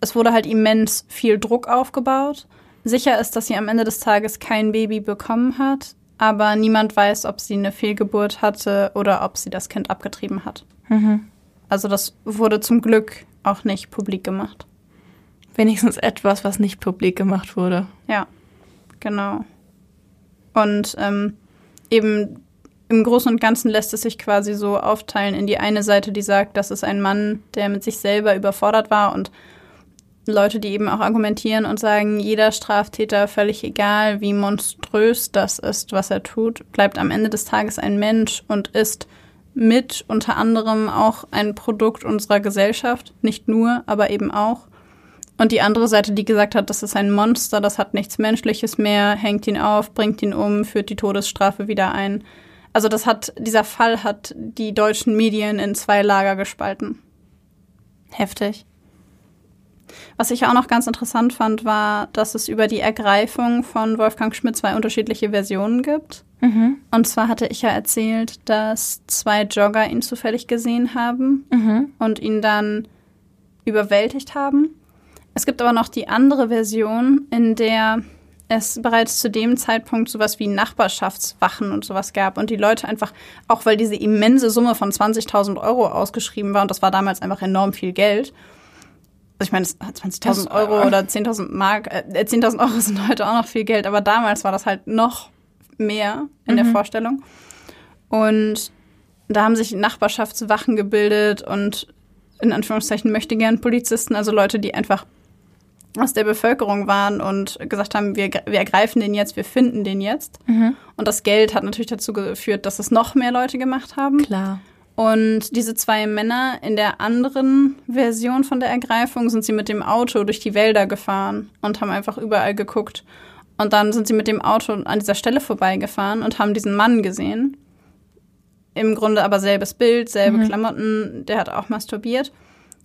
es wurde halt immens viel Druck aufgebaut. Sicher ist, dass sie am Ende des Tages kein Baby bekommen hat, aber niemand weiß, ob sie eine Fehlgeburt hatte oder ob sie das Kind abgetrieben hat. Mhm. Also das wurde zum Glück auch nicht publik gemacht. Wenigstens etwas, was nicht publik gemacht wurde. Ja, genau. Und ähm, eben im Großen und Ganzen lässt es sich quasi so aufteilen in die eine Seite, die sagt, das ist ein Mann, der mit sich selber überfordert war und Leute, die eben auch argumentieren und sagen, jeder Straftäter, völlig egal, wie monströs das ist, was er tut, bleibt am Ende des Tages ein Mensch und ist mit unter anderem auch ein Produkt unserer Gesellschaft. Nicht nur, aber eben auch. Und die andere Seite, die gesagt hat, das ist ein Monster, das hat nichts Menschliches mehr, hängt ihn auf, bringt ihn um, führt die Todesstrafe wieder ein. Also das hat, dieser Fall hat die deutschen Medien in zwei Lager gespalten. Heftig. Was ich auch noch ganz interessant fand, war, dass es über die Ergreifung von Wolfgang Schmidt zwei unterschiedliche Versionen gibt. Mhm. Und zwar hatte ich ja erzählt, dass zwei Jogger ihn zufällig gesehen haben Mhm. und ihn dann überwältigt haben. Es gibt aber noch die andere Version, in der es bereits zu dem Zeitpunkt sowas wie Nachbarschaftswachen und sowas gab und die Leute einfach, auch weil diese immense Summe von 20.000 Euro ausgeschrieben war und das war damals einfach enorm viel Geld. Also ich meine, 20.000 Das- Euro oder 10.000 Mark, äh, 10.000 Euro sind heute auch noch viel Geld, aber damals war das halt noch mehr in der Vorstellung. Und da haben sich Nachbarschaftswachen gebildet und in Anführungszeichen möchte gern Polizisten, also Leute, die einfach aus der Bevölkerung waren und gesagt haben, wir, wir ergreifen den jetzt, wir finden den jetzt. Und das Geld hat natürlich dazu geführt, dass es noch mehr Leute gemacht haben. Klar. Und diese zwei Männer in der anderen Version von der Ergreifung sind sie mit dem Auto durch die Wälder gefahren und haben einfach überall geguckt. Und dann sind sie mit dem Auto an dieser Stelle vorbeigefahren und haben diesen Mann gesehen. Im Grunde aber selbes Bild, selbe Klamotten, der hat auch masturbiert.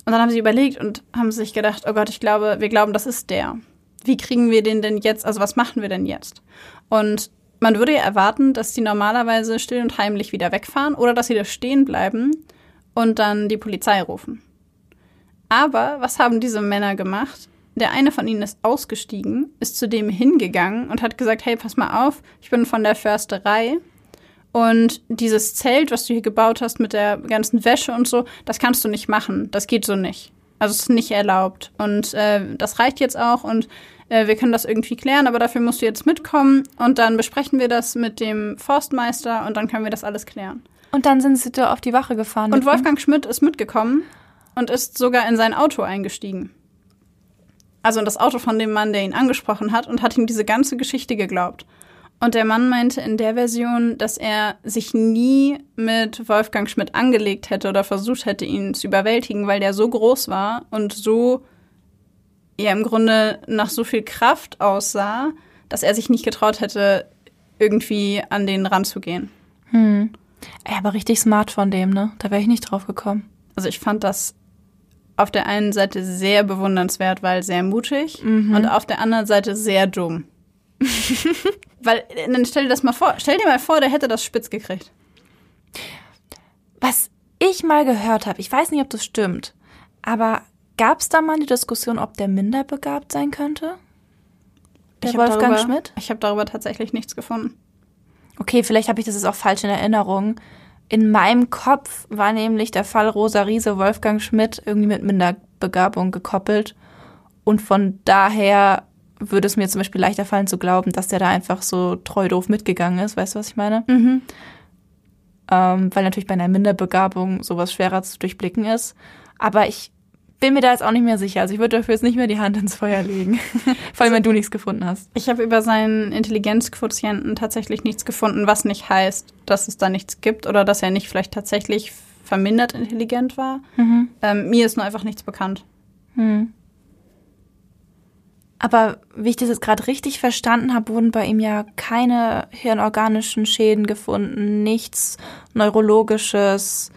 Und dann haben sie überlegt und haben sich gedacht, oh Gott, ich glaube, wir glauben, das ist der. Wie kriegen wir den denn jetzt? Also was machen wir denn jetzt? Und man würde ja erwarten, dass die normalerweise still und heimlich wieder wegfahren oder dass sie da stehen bleiben und dann die Polizei rufen. Aber was haben diese Männer gemacht? Der eine von ihnen ist ausgestiegen, ist zu dem hingegangen und hat gesagt, hey, pass mal auf, ich bin von der Försterei und dieses Zelt, was du hier gebaut hast mit der ganzen Wäsche und so, das kannst du nicht machen. Das geht so nicht. Also es ist nicht erlaubt. Und äh, das reicht jetzt auch und äh, wir können das irgendwie klären, aber dafür musst du jetzt mitkommen und dann besprechen wir das mit dem Forstmeister und dann können wir das alles klären. Und dann sind sie da auf die Wache gefahren. Und? Wolfgang Schmidt ist mitgekommen und ist sogar in sein Auto eingestiegen. Also in das Auto von dem Mann, der ihn angesprochen hat und hat ihm diese ganze Geschichte geglaubt. Und der Mann meinte in der Version, dass er sich nie mit Wolfgang Schmidt angelegt hätte oder versucht hätte, ihn zu überwältigen, weil der so groß war und so, ja, im Grunde nach so viel Kraft aussah, dass er sich nicht getraut hätte, irgendwie an den ranzugehen. Hm. Ey, aber richtig smart von dem, ne? Da wäre ich nicht drauf gekommen. Also ich fand das auf der einen Seite sehr bewundernswert, weil sehr mutig mhm. und auf der anderen Seite sehr dumm. [laughs] weil, dann stell dir das mal vor, stell dir mal vor, der hätte das spitz gekriegt. Was ich mal gehört habe, ich weiß nicht, ob das stimmt, aber gab es da mal die Diskussion, ob der minderbegabt sein könnte? Der ich Wolfgang darüber, Schmidt? Ich habe darüber tatsächlich nichts gefunden. Okay, vielleicht habe ich das jetzt auch falsch in Erinnerung. In meinem Kopf war nämlich der Fall Rosa Riese Wolfgang Schmidt irgendwie mit Minderbegabung gekoppelt. Und von daher würde es mir zum Beispiel leichter fallen zu glauben, dass der da einfach so treu doof mitgegangen ist. Weißt du, was ich meine? Mhm. Ähm, weil natürlich bei einer Minderbegabung sowas schwerer zu durchblicken ist. Aber ich bin mir da jetzt auch nicht mehr sicher. Also ich würde dafür jetzt nicht mehr die Hand ins Feuer legen. [laughs] Vor allem, wenn du nichts gefunden hast. Ich habe über seinen Intelligenzquotienten tatsächlich nichts gefunden, was nicht heißt, dass es da nichts gibt oder dass er nicht vielleicht tatsächlich vermindert intelligent war. Mhm. Ähm, mir ist nur einfach nichts bekannt. Mhm. Aber wie ich das jetzt gerade richtig verstanden habe, wurden bei ihm ja keine hirnorganischen Schäden gefunden, nichts Neurologisches,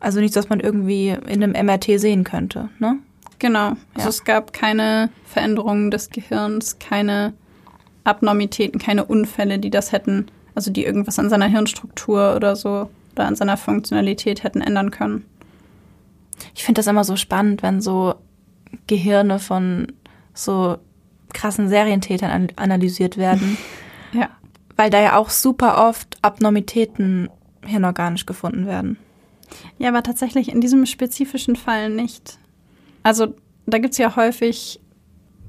also nichts, was man irgendwie in einem MRT sehen könnte, ne? Genau. Also ja. es gab keine Veränderungen des Gehirns, keine Abnormitäten, keine Unfälle, die das hätten, also die irgendwas an seiner Hirnstruktur oder so oder an seiner Funktionalität hätten ändern können. Ich finde das immer so spannend, wenn so Gehirne von so krassen Serientätern analysiert werden. [laughs] ja. Weil da ja auch super oft Abnormitäten hirnorganisch gefunden werden. Ja, aber tatsächlich in diesem spezifischen Fall nicht. Also da gibt es ja häufig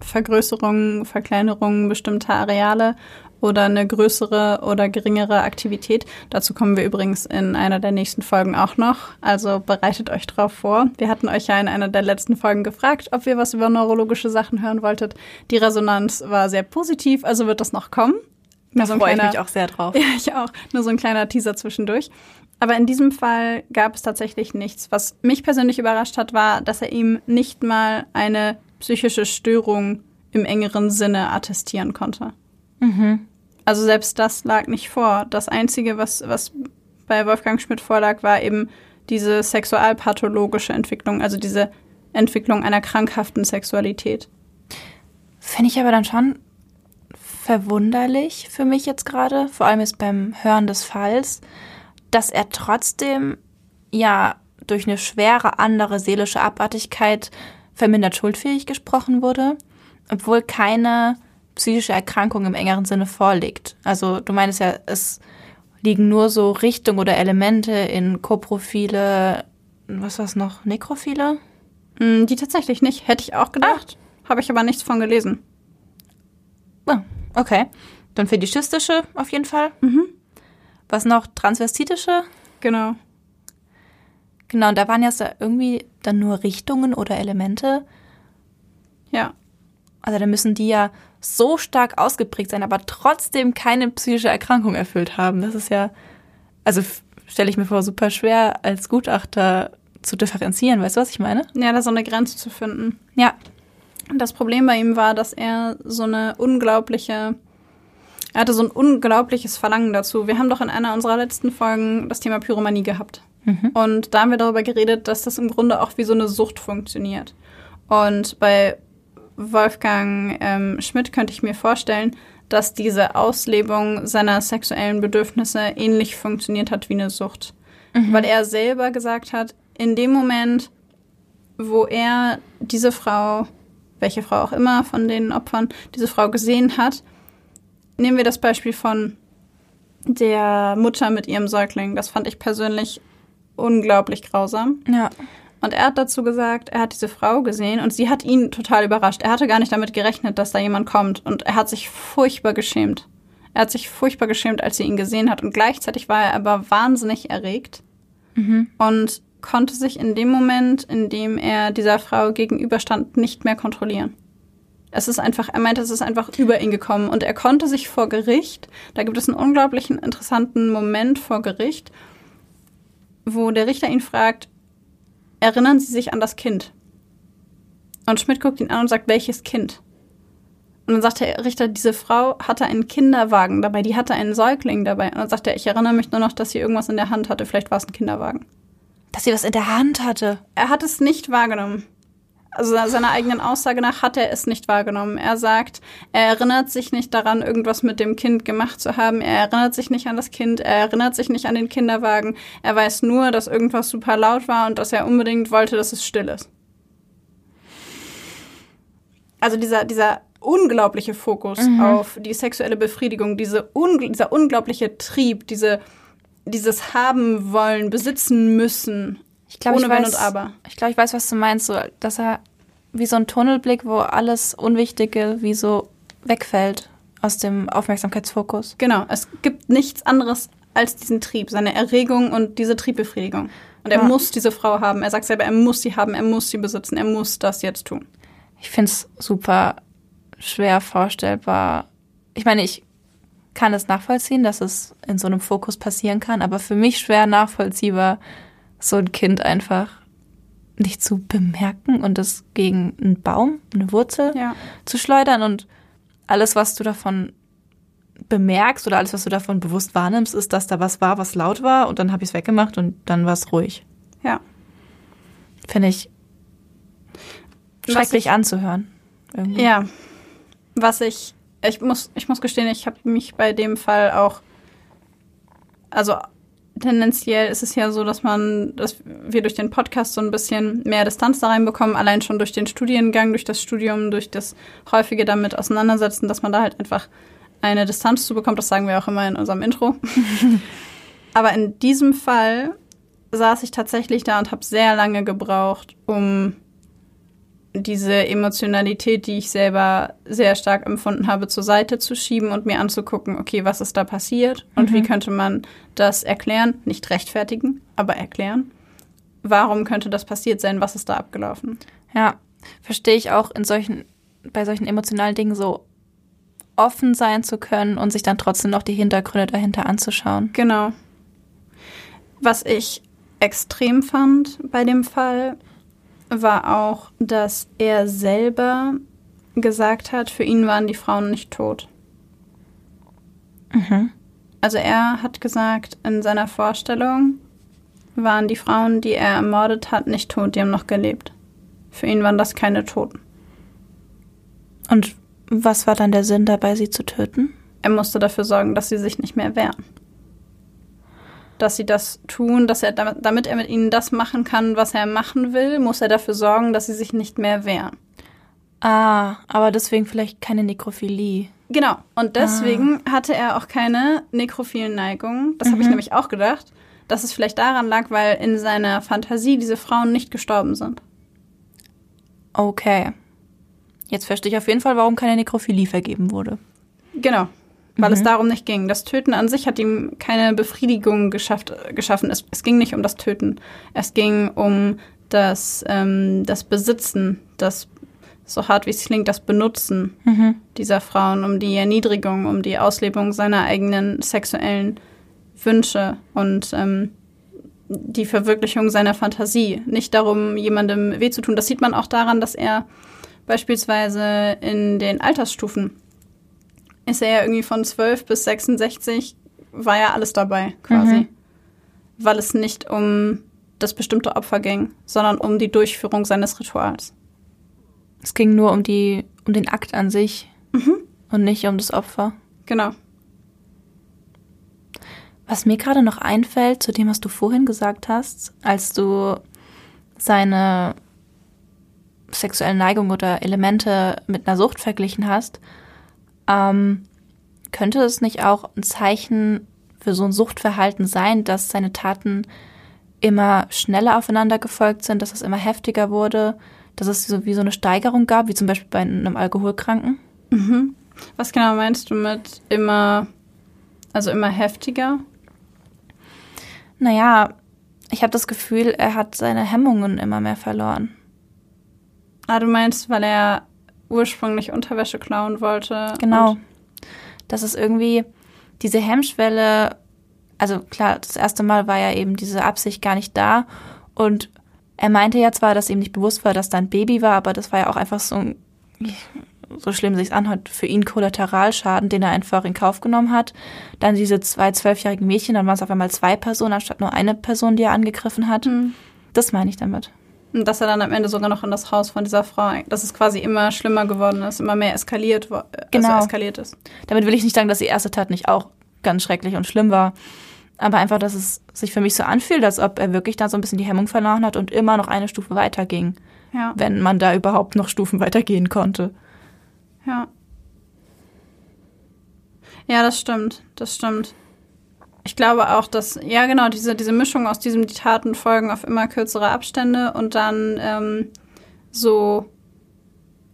Vergrößerungen, Verkleinerungen bestimmter Areale oder eine größere oder geringere Aktivität. Dazu kommen wir übrigens in einer der nächsten Folgen auch noch. Also bereitet euch drauf vor. Wir hatten euch ja in einer der letzten Folgen gefragt, ob ihr was über neurologische Sachen hören wolltet. Die Resonanz war sehr positiv, also wird das noch kommen. Da so freue ich mich auch sehr drauf. [laughs] Ja, ich auch. Nur so ein kleiner Teaser zwischendurch. Aber in diesem Fall gab es tatsächlich nichts. Was mich persönlich überrascht hat, war, dass er ihm nicht mal eine psychische Störung im engeren Sinne attestieren konnte. Mhm. Also selbst das lag nicht vor. Das Einzige, was, was bei Wolfgang Schmidt vorlag, war eben diese sexualpathologische Entwicklung, also diese Entwicklung einer krankhaften Sexualität. Finde ich aber dann schon verwunderlich für mich jetzt gerade, vor allem jetzt beim Hören des Falls, dass er trotzdem ja durch eine schwere andere seelische Abartigkeit vermindert schuldfähig gesprochen wurde, obwohl keine psychische Erkrankung im engeren Sinne vorliegt. Also du meinst ja, es liegen nur so Richtungen oder Elemente in Koprophile, was war es noch, Nekrophile? Mm, die tatsächlich nicht, hätte ich auch gedacht, ah. habe ich aber nichts von gelesen. Oh, okay, dann fetischistische auf jeden Fall. Mhm. Was noch? Transvestitische? Genau. Genau, und da waren ja irgendwie dann nur Richtungen oder Elemente. Ja. Also da müssen die ja so stark ausgeprägt sein, aber trotzdem keine psychische Erkrankung erfüllt haben. Das ist ja, also stelle ich mir vor, super schwer als Gutachter zu differenzieren. Weißt du, was ich meine? Ja, da so eine Grenze zu finden. Ja. Das Problem bei ihm war, dass er so eine unglaubliche er hatte so ein unglaubliches Verlangen dazu. Wir haben doch in einer unserer letzten Folgen das Thema Pyromanie gehabt. Mhm. Und da haben wir darüber geredet, dass das im Grunde auch wie so eine Sucht funktioniert. Und bei Wolfgang ähm, Schmidt könnte ich mir vorstellen, dass diese Auslebung seiner sexuellen Bedürfnisse ähnlich funktioniert hat wie eine Sucht. Mhm. Weil er selber gesagt hat, in dem Moment, wo er diese Frau, welche Frau auch immer von den Opfern, diese Frau gesehen hat, nehmen wir das Beispiel von der Mutter mit ihrem Säugling. Das fand ich persönlich unglaublich grausam. Ja. Und er hat dazu gesagt, er hat diese Frau gesehen und sie hat ihn total überrascht. Er hatte gar nicht damit gerechnet, dass da jemand kommt und er hat sich furchtbar geschämt. Er hat sich furchtbar geschämt, als sie ihn gesehen hat und gleichzeitig war er aber wahnsinnig erregt mhm. und konnte sich in dem Moment, in dem er dieser Frau gegenüberstand, nicht mehr kontrollieren. Es ist einfach, er meinte, es ist einfach über ihn gekommen und er konnte sich vor Gericht, da gibt es einen unglaublichen interessanten Moment vor Gericht, wo der Richter ihn fragt, erinnern Sie sich an das Kind? Und Schmidt guckt ihn an und sagt, welches Kind? Und dann sagt der Richter, diese Frau hatte einen Kinderwagen dabei, die hatte einen Säugling dabei. Und dann sagt er, ich erinnere mich nur noch, dass sie irgendwas in der Hand hatte, vielleicht war es ein Kinderwagen. Dass sie was in der Hand hatte? Er hat es nicht wahrgenommen also seiner eigenen Aussage nach hat er es nicht wahrgenommen. Er sagt, er erinnert sich nicht daran, irgendwas mit dem Kind gemacht zu haben. Er erinnert sich nicht an das Kind. Er erinnert sich nicht an den Kinderwagen. Er weiß nur, dass irgendwas super laut war und dass er unbedingt wollte, dass es still ist. Also dieser, dieser unglaubliche Fokus mhm. auf die sexuelle Befriedigung, diese un dieser unglaubliche Trieb, diese, dieses haben wollen, besitzen müssen, ich glaube, ich weiß, Ich glaube, ich weiß, was du meinst, so, dass er wie so ein Tunnelblick, wo alles Unwichtige wie so wegfällt aus dem Aufmerksamkeitsfokus. Genau, es gibt nichts anderes als diesen Trieb, seine Erregung und diese Triebbefriedigung. Und er ja. muss diese Frau haben. Er sagt selber, er muss sie haben, er muss sie besitzen, er muss das jetzt tun. Ich finde es super schwer vorstellbar. Ich meine, ich kann es nachvollziehen, dass es in so einem Fokus passieren kann, aber für mich schwer nachvollziehbar, so ein Kind einfach nicht zu bemerken und es gegen einen Baum, eine Wurzel ja. zu schleudern und alles, was du davon bemerkst oder alles, was du davon bewusst wahrnimmst, ist, dass da was war, was laut war und dann habe ich es weggemacht und dann war es ruhig. Ja. Finde ich schrecklich ich, anzuhören. Irgendwie. Ja. Was ich, ich muss, ich muss gestehen, ich habe mich bei dem Fall auch, also tendenziell ist es ja so, dass man, dass wir durch den Podcast so ein bisschen mehr Distanz da reinbekommen, allein schon durch den Studiengang, durch das Studium, durch das häufige damit auseinandersetzen, dass man da halt einfach eine Distanz zu bekommt. Das sagen wir auch immer in unserem Intro. [laughs] Aber in diesem Fall saß ich tatsächlich da und habe sehr lange gebraucht, um diese Emotionalität, die ich selber sehr stark empfunden habe, zur Seite zu schieben und mir anzugucken, okay, was ist da passiert und mhm. wie könnte man das erklären, nicht rechtfertigen, aber erklären. Warum könnte das passiert sein? Was ist da abgelaufen? Ja, verstehe ich auch in solchen, bei solchen emotionalen Dingen so offen sein zu können und sich dann trotzdem noch die Hintergründe dahinter anzuschauen. Genau. Was ich extrem fand bei dem Fall, war auch, dass er selber gesagt hat, für ihn waren die Frauen nicht tot. Mhm. Also er hat gesagt, in seiner Vorstellung waren die Frauen, die er ermordet hat, nicht tot, die haben noch gelebt. Für ihn waren das keine Toten. Und was war dann der Sinn dabei, sie zu töten? Er musste dafür sorgen, dass sie sich nicht mehr wehren dass sie das tun, dass er damit, damit er mit ihnen das machen kann, was er machen will, muss er dafür sorgen, dass sie sich nicht mehr wehren. Ah, aber deswegen vielleicht keine Nekrophilie. Genau. Und deswegen ah. hatte er auch keine nekrophilen Neigungen. Das mhm. habe ich nämlich auch gedacht, dass es vielleicht daran lag, weil in seiner Fantasie diese Frauen nicht gestorben sind. Okay. Jetzt verstehe ich auf jeden Fall, warum keine Nekrophilie vergeben wurde. Genau weil mhm. es darum nicht ging. Das Töten an sich hat ihm keine Befriedigung geschafft, geschaffen. Es, es ging nicht um das Töten. Es ging um das, ähm, das Besitzen, das so hart wie es klingt, das Benutzen mhm. dieser Frauen, um die Erniedrigung, um die Auslebung seiner eigenen sexuellen Wünsche und ähm, die Verwirklichung seiner Fantasie. Nicht darum, jemandem weh zu tun. Das sieht man auch daran, dass er beispielsweise in den Altersstufen ist er ja irgendwie von 12 bis 66, war ja alles dabei quasi. Mhm. Weil es nicht um das bestimmte Opfer ging, sondern um die Durchführung seines Rituals. Es ging nur um die, um den Akt an sich mhm. und nicht um das Opfer. Genau. Was mir gerade noch einfällt, zu dem, was du vorhin gesagt hast, als du seine sexuellen Neigung oder Elemente mit einer Sucht verglichen hast, ähm, könnte es nicht auch ein Zeichen für so ein Suchtverhalten sein, dass seine Taten immer schneller aufeinander gefolgt sind, dass es immer heftiger wurde, dass es so wie so eine Steigerung gab, wie zum Beispiel bei einem Alkoholkranken? Mhm. Was genau meinst du mit immer, also immer heftiger? Naja, ich habe das Gefühl, er hat seine Hemmungen immer mehr verloren. Ah, du meinst, weil er ursprünglich Unterwäsche klauen wollte. Genau. Das ist irgendwie diese Hemmschwelle, also klar, das erste Mal war ja eben diese Absicht gar nicht da. Und er meinte ja zwar, dass ihm nicht bewusst war, dass da ein Baby war, aber das war ja auch einfach so so schlimm sich anhört, für ihn Kollateralschaden, den er einfach in Kauf genommen hat. Dann diese zwei zwölfjährigen Mädchen, dann waren es auf einmal zwei Personen, anstatt nur eine Person, die er angegriffen hat. Mhm. Das meine ich damit. Und dass er dann am Ende sogar noch in das Haus von dieser Frau, dass es quasi immer schlimmer geworden ist, immer mehr eskaliert, äh, Genau. also eskaliert ist. Damit will ich nicht sagen, dass die erste Tat nicht auch ganz schrecklich und schlimm war. Aber einfach, dass es sich für mich so anfühlt, als ob er wirklich da so ein bisschen die Hemmung verloren hat und immer noch eine Stufe weiter ging, Ja. wenn man da überhaupt noch Stufen weitergehen konnte. Ja. Ja, das stimmt. Das stimmt. Ich glaube auch, dass, ja genau, diese, diese Mischung aus diesem, die Taten folgen auf immer kürzere Abstände und dann ähm, so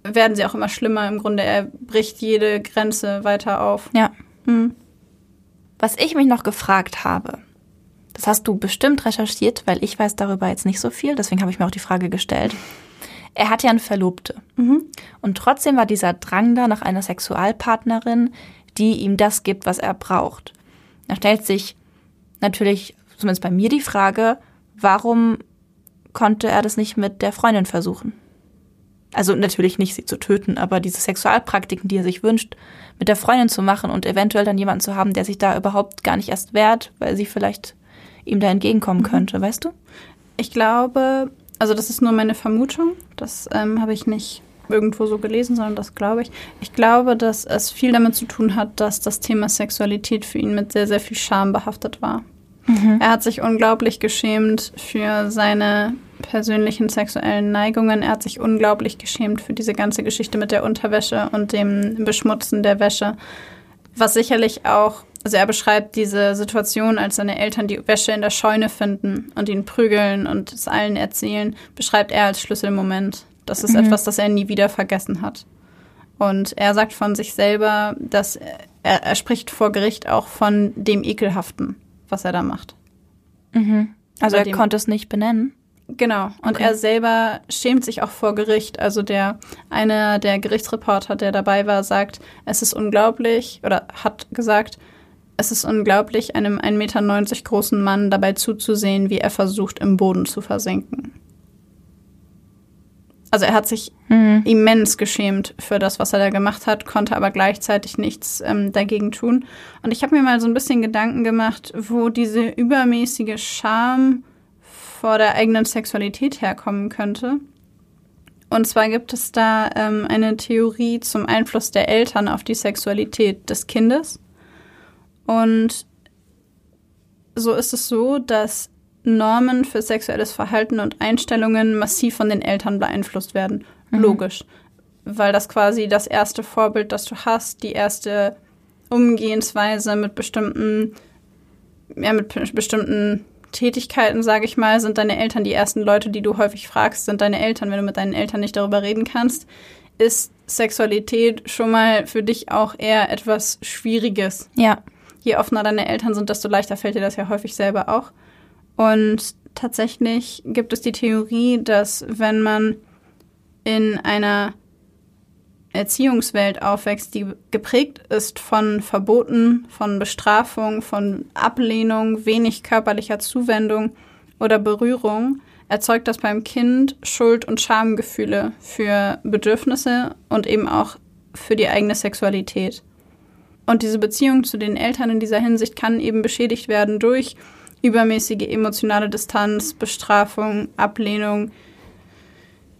werden sie auch immer schlimmer. Im Grunde, er bricht jede Grenze weiter auf. Ja. Hm. Was ich mich noch gefragt habe, das hast du bestimmt recherchiert, weil ich weiß darüber jetzt nicht so viel, deswegen habe ich mir auch die Frage gestellt. Er hat ja eine Verlobte. Mhm. Und trotzdem war dieser Drang da nach einer Sexualpartnerin, die ihm das gibt, was er braucht. Da stellt sich natürlich, zumindest bei mir, die Frage, warum konnte er das nicht mit der Freundin versuchen? Also natürlich nicht sie zu töten, aber diese Sexualpraktiken, die er sich wünscht, mit der Freundin zu machen und eventuell dann jemanden zu haben, der sich da überhaupt gar nicht erst wehrt, weil sie vielleicht ihm da entgegenkommen könnte, weißt du? Ich glaube, also das ist nur meine Vermutung, das ähm, habe ich nicht irgendwo so gelesen, sondern das glaube ich. Ich glaube, dass es viel damit zu tun hat, dass das Thema Sexualität für ihn mit sehr, sehr viel Scham behaftet war. Er hat sich unglaublich geschämt für seine persönlichen sexuellen Neigungen. Er hat sich unglaublich geschämt für diese ganze Geschichte mit der Unterwäsche und dem Beschmutzen der Wäsche. Was sicherlich auch, also er beschreibt diese Situation, als seine Eltern die Wäsche in der Scheune finden und ihn prügeln und es allen erzählen, beschreibt er als Schlüsselmoment. Das ist etwas, das er nie wieder vergessen hat. Und er sagt von sich selber, dass er, er spricht vor Gericht auch von dem Ekelhaften, was er da macht. Also Bei er konnte es nicht benennen. Genau. Und Okay. er selber schämt sich auch vor Gericht. Also der einer der Gerichtsreporter, der dabei war, sagt, es ist unglaublich oder hat gesagt, es ist unglaublich, einem 1,90 Meter großen Mann dabei zuzusehen, wie er versucht, im Boden zu versinken. Also er hat sich immens geschämt für das, was er da gemacht hat, konnte aber gleichzeitig nichts ähm, dagegen tun. Und ich habe mir mal so ein bisschen Gedanken gemacht, wo diese übermäßige Scham vor der eigenen Sexualität herkommen könnte. Und zwar gibt es da ähm, eine Theorie zum Einfluss der Eltern auf die Sexualität des Kindes. Und so ist es so, dass Normen für sexuelles Verhalten und Einstellungen massiv von den Eltern beeinflusst werden. Logisch. Weil das quasi das erste Vorbild, das du hast, die erste Umgehensweise mit bestimmten, ja, mit be- bestimmten Tätigkeiten, sage ich mal, sind deine Eltern die ersten Leute, die du häufig fragst, sind deine Eltern, wenn du mit deinen Eltern nicht darüber reden kannst, ist Sexualität schon mal für dich auch eher etwas Schwieriges Ja. je offener deine Eltern sind, desto leichter fällt dir das ja häufig selber auch. Und tatsächlich gibt es die Theorie, dass wenn man in einer Erziehungswelt aufwächst, die geprägt ist von Verboten, von Bestrafung, von Ablehnung, wenig körperlicher Zuwendung oder Berührung, erzeugt das beim Kind Schuld- und Schamgefühle für Bedürfnisse und eben auch für die eigene Sexualität. Und diese Beziehung zu den Eltern in dieser Hinsicht kann eben beschädigt werden durch übermäßige emotionale Distanz, Bestrafung, Ablehnung,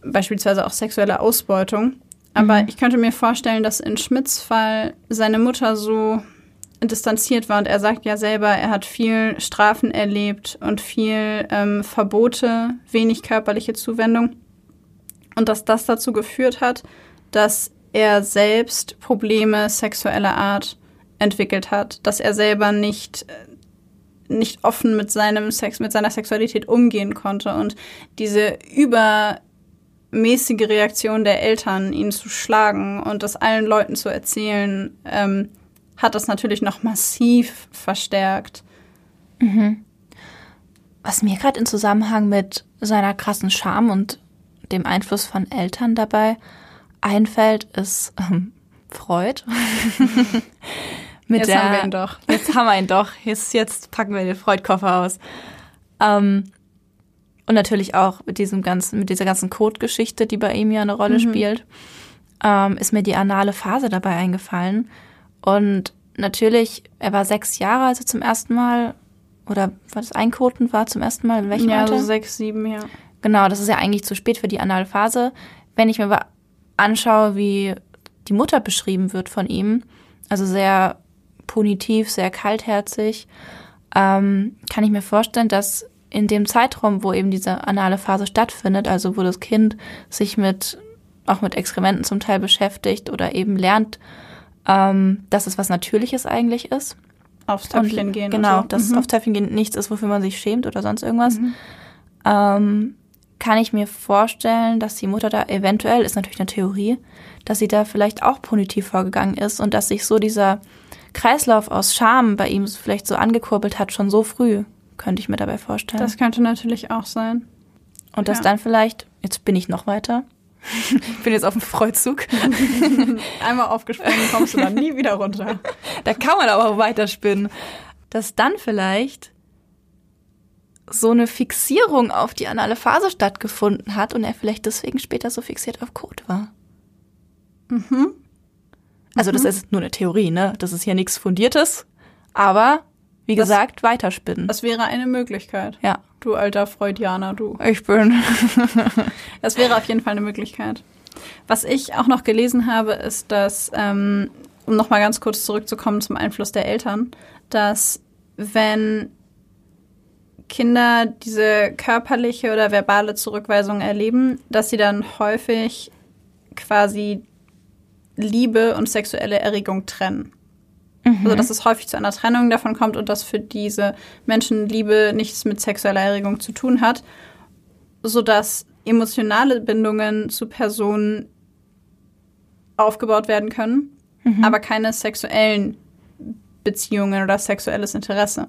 beispielsweise auch sexuelle Ausbeutung. Aber ich könnte mir vorstellen, dass in Schmidts Fall seine Mutter so distanziert war und er sagt ja selber, er hat viel Strafen erlebt und viel ähm, Verbote, wenig körperliche Zuwendung. Und dass das dazu geführt hat, dass er selbst Probleme sexueller Art entwickelt hat, dass er selber nicht äh, nicht offen mit seinem Sex, mit seiner Sexualität umgehen konnte und diese übermäßige Reaktion der Eltern, ihn zu schlagen und das allen Leuten zu erzählen, ähm, hat das natürlich noch massiv verstärkt. Was mir gerade in Zusammenhang mit seiner krassen Scham und dem Einfluss von Eltern dabei einfällt, ist ähm, Freud. [laughs] Mit jetzt der, haben wir ihn doch. [laughs] Jetzt haben wir ihn doch. Jetzt, jetzt packen wir den Freud-Koffer aus. Ähm, und natürlich auch mit diesem ganzen, mit dieser ganzen Code-Geschichte, die bei ihm ja eine Rolle mhm. spielt, ähm, ist mir die anale Phase dabei eingefallen. Und natürlich, er war sechs Jahre, als er zum ersten Mal, oder war das Einkoten war zum ersten Mal? In welchem ja, Alter? so sechs, sieben, ja. Genau, das ist ja eigentlich zu spät für die anale Phase. Wenn ich mir aber anschaue, wie die Mutter beschrieben wird von ihm, also sehr punitiv, sehr kaltherzig, ähm, kann ich mir vorstellen, dass in dem Zeitraum, wo eben diese anale Phase stattfindet, also wo das Kind sich mit auch mit Exkrementen zum Teil beschäftigt oder eben lernt, ähm, dass es was Natürliches eigentlich ist. Aufs Töpfchen und, gehen. Genau, so. dass mhm. aufs Töpfchen gehen nichts ist, wofür man sich schämt oder sonst irgendwas. Mhm. Ähm, kann ich mir vorstellen, dass die Mutter da eventuell, ist natürlich eine Theorie, dass sie da vielleicht auch punitiv vorgegangen ist und dass sich so dieser Kreislauf aus Scham bei ihm vielleicht so angekurbelt hat, schon so früh, könnte ich mir dabei vorstellen. Das könnte natürlich auch sein. Und dass ja. dann vielleicht, jetzt bin ich noch weiter, ich bin jetzt auf dem Freuzug. [laughs] Einmal aufgesprungen, kommst du dann nie wieder runter. Da kann man aber auch weiterspinnen. Dass dann vielleicht so eine Fixierung auf die anale Phase stattgefunden hat und er vielleicht deswegen später so fixiert auf Code war. Mhm. Also das mhm. ist nur eine Theorie, ne? Das ist hier nichts Fundiertes, aber wie das, gesagt, weiterspinnen. Das wäre eine Möglichkeit. Ja. Du alter Freudianer, du. Ich bin. [laughs] das wäre auf jeden Fall eine Möglichkeit. Was ich auch noch gelesen habe, ist, dass, ähm, um nochmal ganz kurz zurückzukommen zum Einfluss der Eltern, dass wenn Kinder diese körperliche oder verbale Zurückweisung erleben, dass sie dann häufig quasi Liebe und sexuelle Erregung trennen. Mhm. Also dass es häufig zu einer Trennung davon kommt und dass für diese Menschen Liebe nichts mit sexueller Erregung zu tun hat, sodass emotionale Bindungen zu Personen aufgebaut werden können, mhm. aber keine sexuellen Beziehungen oder sexuelles Interesse.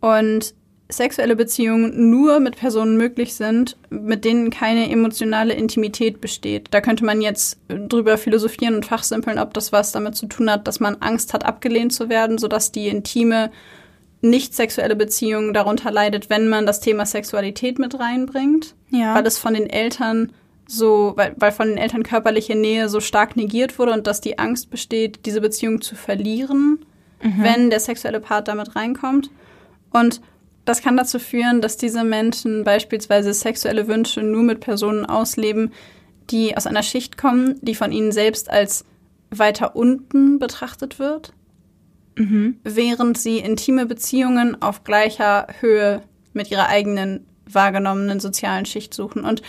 Und sexuelle Beziehungen nur mit Personen möglich sind, mit denen keine emotionale Intimität besteht. Da könnte man jetzt drüber philosophieren und fachsimpeln, ob das was damit zu tun hat, dass man Angst hat, abgelehnt zu werden, sodass die intime, nicht sexuelle Beziehung darunter leidet, wenn man das Thema Sexualität mit reinbringt. Ja. Weil es von den Eltern so, weil, weil von den Eltern körperliche Nähe so stark negiert wurde und dass die Angst besteht, diese Beziehung zu verlieren, mhm. wenn der sexuelle Part damit reinkommt. Und das kann dazu führen, dass diese Menschen beispielsweise sexuelle Wünsche nur mit Personen ausleben, die aus einer Schicht kommen, die von ihnen selbst als weiter unten betrachtet wird, mhm. während sie intime Beziehungen auf gleicher Höhe mit ihrer eigenen wahrgenommenen sozialen Schicht suchen. Und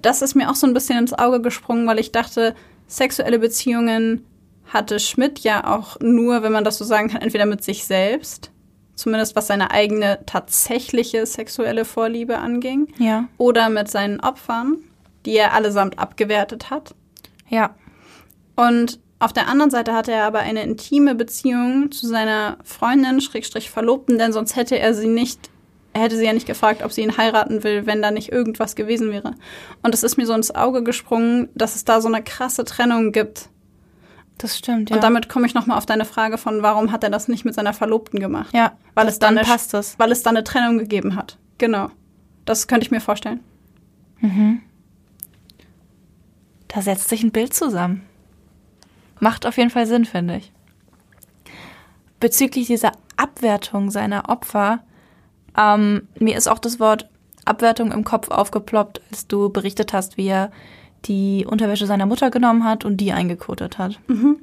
das ist mir auch so ein bisschen ins Auge gesprungen, weil ich dachte, sexuelle Beziehungen hatte Schmidt ja auch nur, wenn man das so sagen kann, entweder mit sich selbst zumindest was seine eigene tatsächliche sexuelle Vorliebe anging. Ja. Oder mit seinen Opfern, die er allesamt abgewertet hat. Ja. Und auf der anderen Seite hatte er aber eine intime Beziehung zu seiner Freundin, Schrägstrich Verlobten, denn sonst hätte er sie nicht, er hätte sie ja nicht gefragt, ob sie ihn heiraten will, wenn da nicht irgendwas gewesen wäre. Und es ist mir so ins Auge gesprungen, dass es da so eine krasse Trennung gibt das stimmt, ja. Und damit komme ich nochmal auf deine Frage von, warum hat er das nicht mit seiner Verlobten gemacht? Ja, weil es dann, dann passt es. Weil es dann eine Trennung gegeben hat. Genau. Das könnte ich mir vorstellen. Mhm. Da setzt sich ein Bild zusammen. Macht auf jeden Fall Sinn, finde ich. Bezüglich dieser Abwertung seiner Opfer, ähm, mir ist auch das Wort Abwertung im Kopf aufgeploppt, als du berichtet hast, wie er die Unterwäsche seiner Mutter genommen hat und die eingekotet hat. Mhm.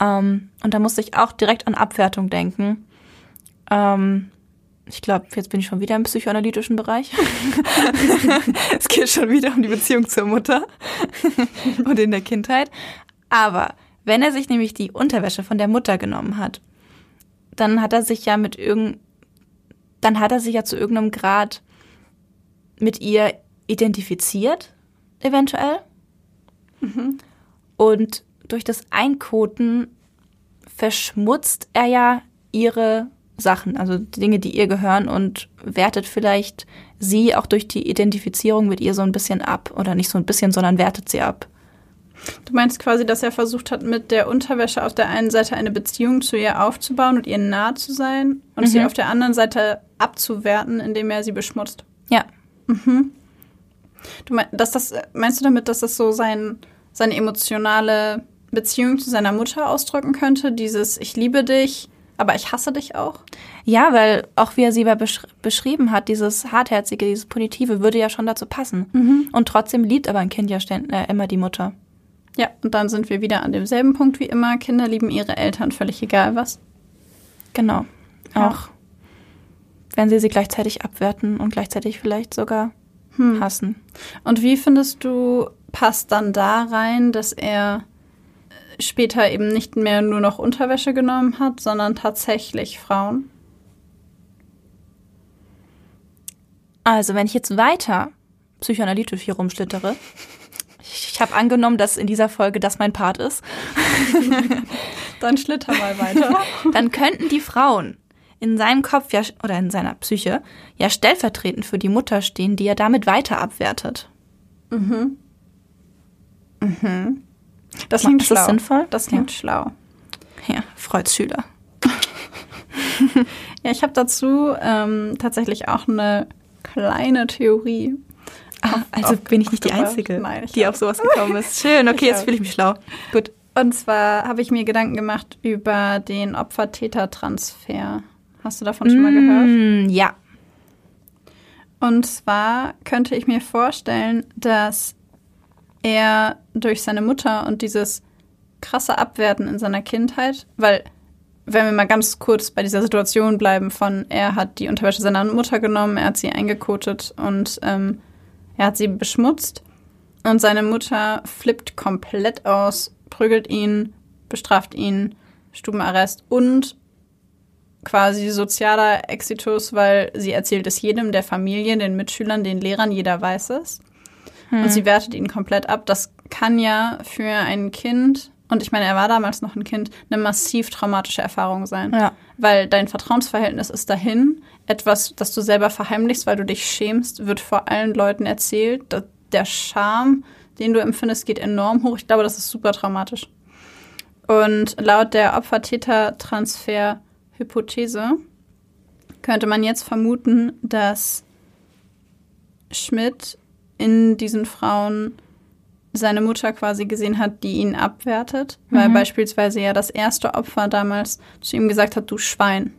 Ähm, und da musste ich auch direkt an Abwertung denken. Ähm, ich glaube, jetzt bin ich schon wieder im psychoanalytischen Bereich. [laughs] es geht schon wieder um die Beziehung zur Mutter [laughs] und in der Kindheit. Aber wenn er sich nämlich die Unterwäsche von der Mutter genommen hat, dann hat er sich ja mit irgend, dann hat er sich ja zu irgendeinem Grad mit ihr identifiziert eventuell. Mhm. Und durch das Einkoten verschmutzt er ja ihre Sachen, also Dinge, die ihr gehören und wertet vielleicht sie auch durch die Identifizierung mit ihr so ein bisschen ab. Oder nicht so ein bisschen, sondern wertet sie ab. Du meinst quasi, dass er versucht hat, mit der Unterwäsche auf der einen Seite eine Beziehung zu ihr aufzubauen und ihr nah zu sein und mhm. sie auf der anderen Seite abzuwerten, indem er sie beschmutzt. Ja. Mhm. Du meinst, dass das, meinst du damit, dass das so sein, seine emotionale Beziehung zu seiner Mutter ausdrücken könnte? Dieses Ich liebe dich, aber ich hasse dich auch? Ja, weil auch wie er sie besch beschrieben hat, dieses Hartherzige, dieses Punitive würde ja schon dazu passen. Mhm. Und trotzdem liebt aber ein Kind ja äh, immer die Mutter. Ja, und dann sind wir wieder an demselben Punkt wie immer. Kinder lieben ihre Eltern, völlig egal was. Genau. Ja. Auch wenn sie sie gleichzeitig abwerten und gleichzeitig vielleicht sogar hm. hassen. Und wie findest du, passt dann da rein, dass er später eben nicht mehr nur noch Unterwäsche genommen hat, sondern tatsächlich Frauen? Also, wenn ich jetzt weiter psychoanalytisch hier rumschlittere, ich habe angenommen, dass in dieser Folge das mein Part ist. [laughs] Dann schlitter mal weiter. [laughs] Dann könnten die Frauen in seinem Kopf ja oder in seiner Psyche ja stellvertretend für die Mutter stehen, die er damit weiter abwertet. Mhm. Mhm. Das klingt ist schlau. Das sinnvoll? Das klingt ja. schlau. Ja, Freuds Schüler. [laughs] ja, ich habe dazu ähm, tatsächlich auch eine kleine Theorie. Ah, also bin ich nicht die Einzige, Nein, die auf sowas gekommen ist. Schön, okay, jetzt fühle ich mich schlau. Gut. Und zwar habe ich mir Gedanken gemacht über den Opfer-Täter-Transfer. Hast du davon schon mal gehört? Mm, ja. Und zwar könnte ich mir vorstellen, dass er durch seine Mutter und dieses krasse Abwerten in seiner Kindheit, weil wenn wir mal ganz kurz bei dieser Situation bleiben von, er hat die Unterwäsche seiner Mutter genommen, er hat sie eingekotet und ähm, er hat sie beschmutzt und seine Mutter flippt komplett aus, prügelt ihn, bestraft ihn, Stubenarrest und quasi sozialer Exitus, weil sie erzählt es jedem der Familie, den Mitschülern, den Lehrern, jeder weiß es. Hm. Und sie wertet ihn komplett ab. Das kann ja für ein Kind, und ich meine, er war damals noch ein Kind, eine massiv traumatische Erfahrung sein. Ja. Weil dein Vertrauensverhältnis ist dahin. Etwas, das du selber verheimlichst, weil du dich schämst, wird vor allen Leuten erzählt. Der Charme, den du empfindest, geht enorm hoch. Ich glaube, das ist super traumatisch. Und laut der Opfer-Täter-Transfer-Hypothese könnte man jetzt vermuten, dass Schmidt in diesen Frauen seine Mutter quasi gesehen hat, die ihn abwertet, mhm. weil beispielsweise ja das erste Opfer damals zu ihm gesagt hat, du Schwein.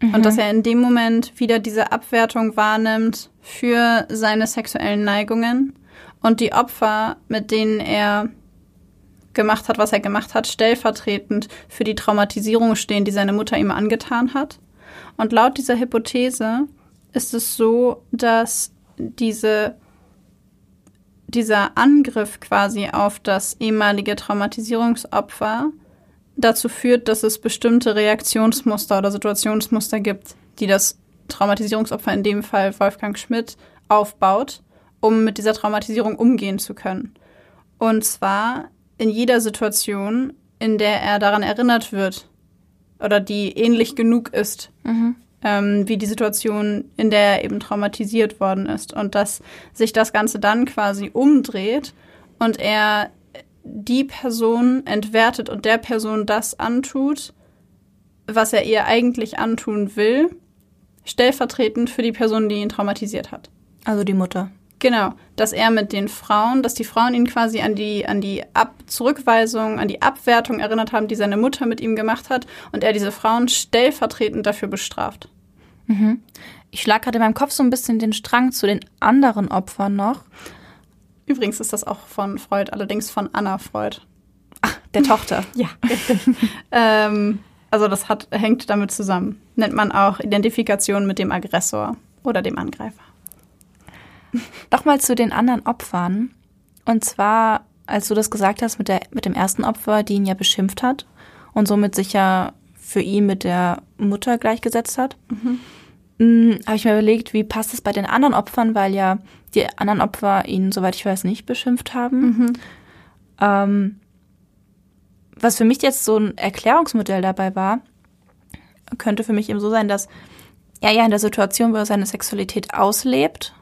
Mhm. Und dass er in dem Moment wieder diese Abwertung wahrnimmt für seine sexuellen Neigungen und die Opfer, mit denen er gemacht hat, was er gemacht hat, stellvertretend für die Traumatisierung stehen, die seine Mutter ihm angetan hat. Und laut dieser Hypothese ist es so, dass diese, dieser Angriff quasi auf das ehemalige Traumatisierungsopfer dazu führt, dass es bestimmte Reaktionsmuster oder Situationsmuster gibt, die das Traumatisierungsopfer, in dem Fall Wolfgang Schmidt, aufbaut, um mit dieser Traumatisierung umgehen zu können. Und zwar in jeder Situation, in der er daran erinnert wird oder die ähnlich genug ist, mhm ähm, wie die Situation, in der er eben traumatisiert worden ist. Und dass sich das Ganze dann quasi umdreht und er die Person entwertet und der Person das antut, was er ihr eigentlich antun will, stellvertretend für die Person, die ihn traumatisiert hat. Also die Mutter. Genau, dass er mit den Frauen, dass die Frauen ihn quasi an die, an die Ab Zurückweisung, an die Abwertung erinnert haben, die seine Mutter mit ihm gemacht hat und er diese Frauen stellvertretend dafür bestraft. Mhm. Ich schlag gerade in meinem Kopf so ein bisschen den Strang zu den anderen Opfern noch. Übrigens ist das auch von Freud, allerdings von Anna Freud. Ach, der Tochter. [laughs] ja, ähm, also das hat, hängt damit zusammen. Nennt man auch Identifikation mit dem Aggressor oder dem Angreifer. Nochmal zu den anderen Opfern. Und zwar, als du das gesagt hast mit, der, mit dem ersten Opfer, die ihn ja beschimpft hat und somit sich ja für ihn mit der Mutter gleichgesetzt hat. Mhm. Hm, Habe ich mir überlegt, wie passt es bei den anderen Opfern, weil ja die anderen Opfer ihn, soweit ich weiß, nicht beschimpft haben. Mhm. Ähm, was für mich jetzt so ein Erklärungsmodell dabei war, könnte für mich eben so sein, dass er ja in der Situation, wo er seine Sexualität auslebt,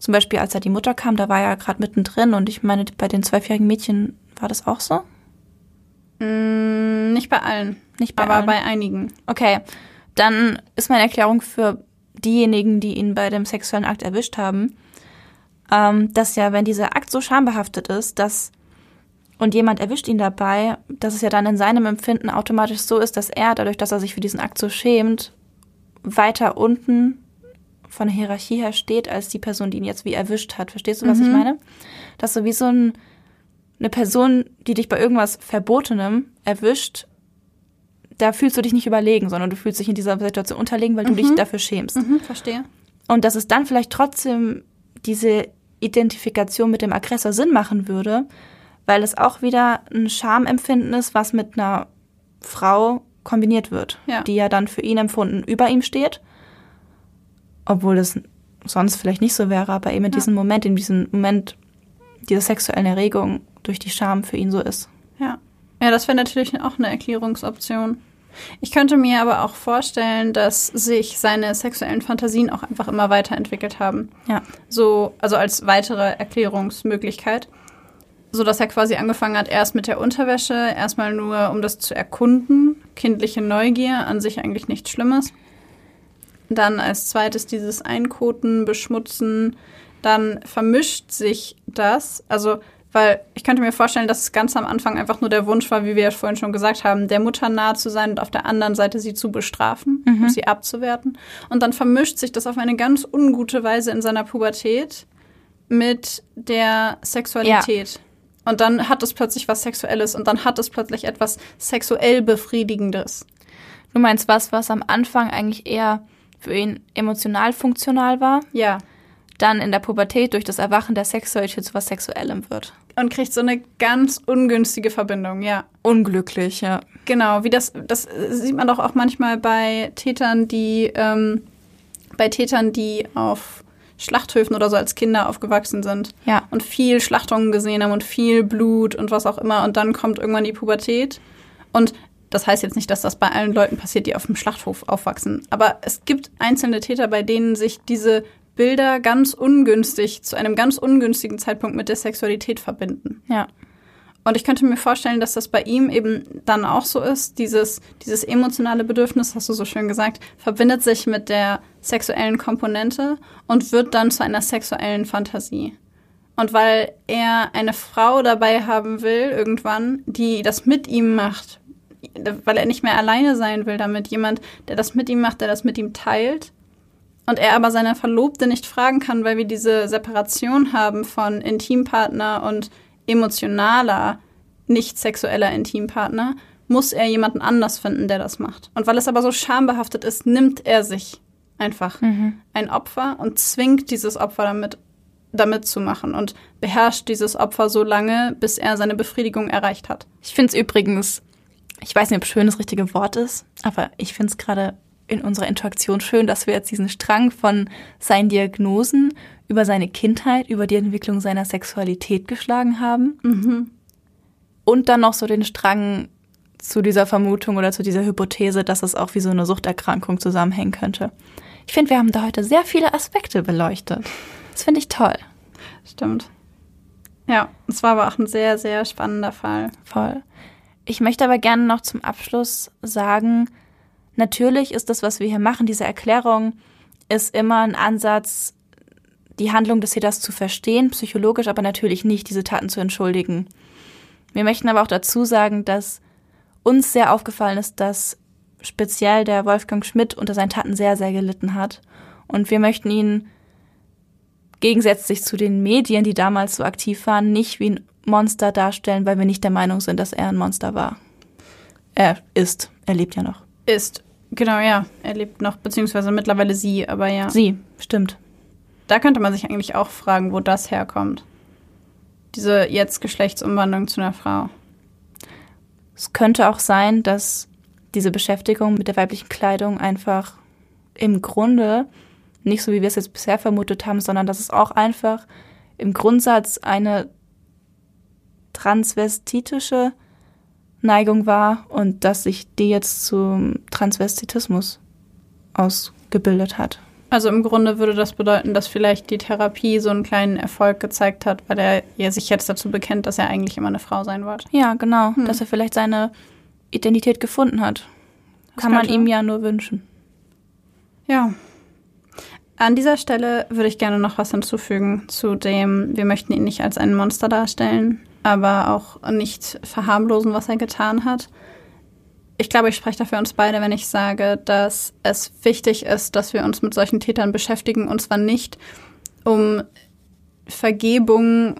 zum Beispiel als er die Mutter kam, da war er gerade mittendrin und ich meine, bei den zwölfjährigen Mädchen war das auch so? Mm, nicht bei allen, Nicht bei aber allen. bei einigen. Okay, dann ist meine Erklärung für diejenigen, die ihn bei dem sexuellen Akt erwischt haben, ähm, dass ja, wenn dieser Akt so schambehaftet ist, dass und jemand erwischt ihn dabei, dass es ja dann in seinem Empfinden automatisch so ist, dass er, dadurch, dass er sich für diesen Akt so schämt, weiter unten von der Hierarchie her steht als die Person, die ihn jetzt wie erwischt hat. Verstehst du, was ich meine? Dass so wie so ein, eine Person, die dich bei irgendwas Verbotenem erwischt, da fühlst du dich nicht überlegen, sondern du fühlst dich in dieser Situation unterlegen, weil du dich dafür schämst. Mhm, verstehe. Und dass es dann vielleicht trotzdem diese Identifikation mit dem Aggressor Sinn machen würde, weil es auch wieder ein Schamempfinden ist, was mit einer Frau kombiniert wird, Ja. die ja dann für ihn empfunden über ihm steht, obwohl das sonst vielleicht nicht so wäre, aber eben in diesem Moment, in diesem Moment dieser sexuellen Erregung durch die Scham für ihn so ist. Ja. Ja, das wäre natürlich auch eine Erklärungsoption. Ich könnte mir aber auch vorstellen, dass sich seine sexuellen Fantasien auch einfach immer weiterentwickelt haben. Ja. So, also als weitere Erklärungsmöglichkeit. So dass er quasi angefangen hat, erst mit der Unterwäsche, erstmal nur, um das zu erkunden. Kindliche Neugier, an sich eigentlich nichts Schlimmes. Dann als zweites dieses Einkoten, Beschmutzen. Dann vermischt sich das. Also, weil ich könnte mir vorstellen, dass es ganz am Anfang einfach nur der Wunsch war, wie wir ja vorhin schon gesagt haben, der Mutter nahe zu sein und auf der anderen Seite sie zu bestrafen und sie abzuwerten. Und dann vermischt sich das auf eine ganz ungute Weise in seiner Pubertät mit der Sexualität. Und dann hat es plötzlich was Sexuelles und dann hat es plötzlich etwas sexuell Befriedigendes. Du meinst was, was am Anfang eigentlich eher für ihn emotional funktional war, Ja. dann in der Pubertät durch das Erwachen der Sexualität zu was Sexuellem wird. Und kriegt so eine ganz ungünstige Verbindung, ja. Unglücklich, ja. Genau, wie das, das sieht man doch auch manchmal bei Tätern, die, ähm, bei Tätern, die auf Schlachthöfen oder so als Kinder aufgewachsen sind. Ja. Und viel Schlachtungen gesehen haben und viel Blut und was auch immer. Und dann kommt irgendwann die Pubertät. Und das heißt jetzt nicht, dass das bei allen Leuten passiert, die auf dem Schlachthof aufwachsen. Aber es gibt einzelne Täter, bei denen sich diese Bilder ganz ungünstig, zu einem ganz ungünstigen Zeitpunkt mit der Sexualität verbinden. Ja. Und ich könnte mir vorstellen, dass das bei ihm eben dann auch so ist. Dieses, dieses emotionale Bedürfnis, hast du so schön gesagt, verbindet sich mit der sexuellen Komponente und wird dann zu einer sexuellen Fantasie. Und weil er eine Frau dabei haben will, irgendwann, die das mit ihm macht, weil er nicht mehr alleine sein will damit, jemand, der das mit ihm macht, der das mit ihm teilt, und er aber seine Verlobte nicht fragen kann, weil wir diese Separation haben von Intimpartner und emotionaler, nicht sexueller Intimpartner, muss er jemanden anders finden, der das macht. Und weil es aber so schambehaftet ist, nimmt er sich einfach ein Opfer und zwingt dieses Opfer damit, damit zu machen und beherrscht dieses Opfer so lange, bis er seine Befriedigung erreicht hat. Ich finde es übrigens, ich weiß nicht, ob schön das richtige Wort ist, aber ich finde es gerade in unserer Interaktion schön, dass wir jetzt diesen Strang von seinen Diagnosen über seine Kindheit, über die Entwicklung seiner Sexualität geschlagen haben. Und dann noch so den Strang zu dieser Vermutung oder zu dieser Hypothese, dass es auch wie so eine Suchterkrankung zusammenhängen könnte. Ich finde, wir haben da heute sehr viele Aspekte beleuchtet. Das finde ich toll. Stimmt. Ja, es war aber auch ein sehr, sehr spannender Fall. Voll. Ich möchte aber gerne noch zum Abschluss sagen, natürlich ist das, was wir hier machen, diese Erklärung, ist immer ein Ansatz, die Handlung des Täters zu verstehen, psychologisch, aber natürlich nicht, diese Taten zu entschuldigen. Wir möchten aber auch dazu sagen, dass uns sehr aufgefallen ist, dass speziell der Wolfgang Schmidt unter seinen Taten sehr, sehr gelitten hat. Und wir möchten ihn gegensätzlich zu den Medien, die damals so aktiv waren, nicht wie ein Monster darstellen, weil wir nicht der Meinung sind, dass er ein Monster war. Er ist. Er lebt ja noch. Ist, genau, ja. Er lebt noch, beziehungsweise mittlerweile sie, aber ja. Sie, stimmt. Da könnte man sich eigentlich auch fragen, wo das herkommt. Diese jetzt Geschlechtsumwandlung zu einer Frau. Es könnte auch sein, dass diese Beschäftigung mit der weiblichen Kleidung einfach im Grunde nicht so, wie wir es jetzt bisher vermutet haben, sondern dass es auch einfach im Grundsatz eine transvestitische Neigung war und dass sich die jetzt zum Transvestitismus ausgebildet hat. Also im Grunde würde das bedeuten, dass vielleicht die Therapie so einen kleinen Erfolg gezeigt hat, weil er ja sich jetzt dazu bekennt, dass er eigentlich immer eine Frau sein wollte. Ja, genau. Hm. Dass er vielleicht seine Identität gefunden hat. Das Kann man ihm ja nur wünschen. Ja. An dieser Stelle würde ich gerne noch was hinzufügen zu dem, wir möchten ihn nicht als ein Monster darstellen, aber auch nicht verharmlosen, was er getan hat ich glaube, ich spreche dafür uns beide, wenn ich sage, dass es wichtig ist, dass wir uns mit solchen Tätern beschäftigen und zwar nicht, um Vergebung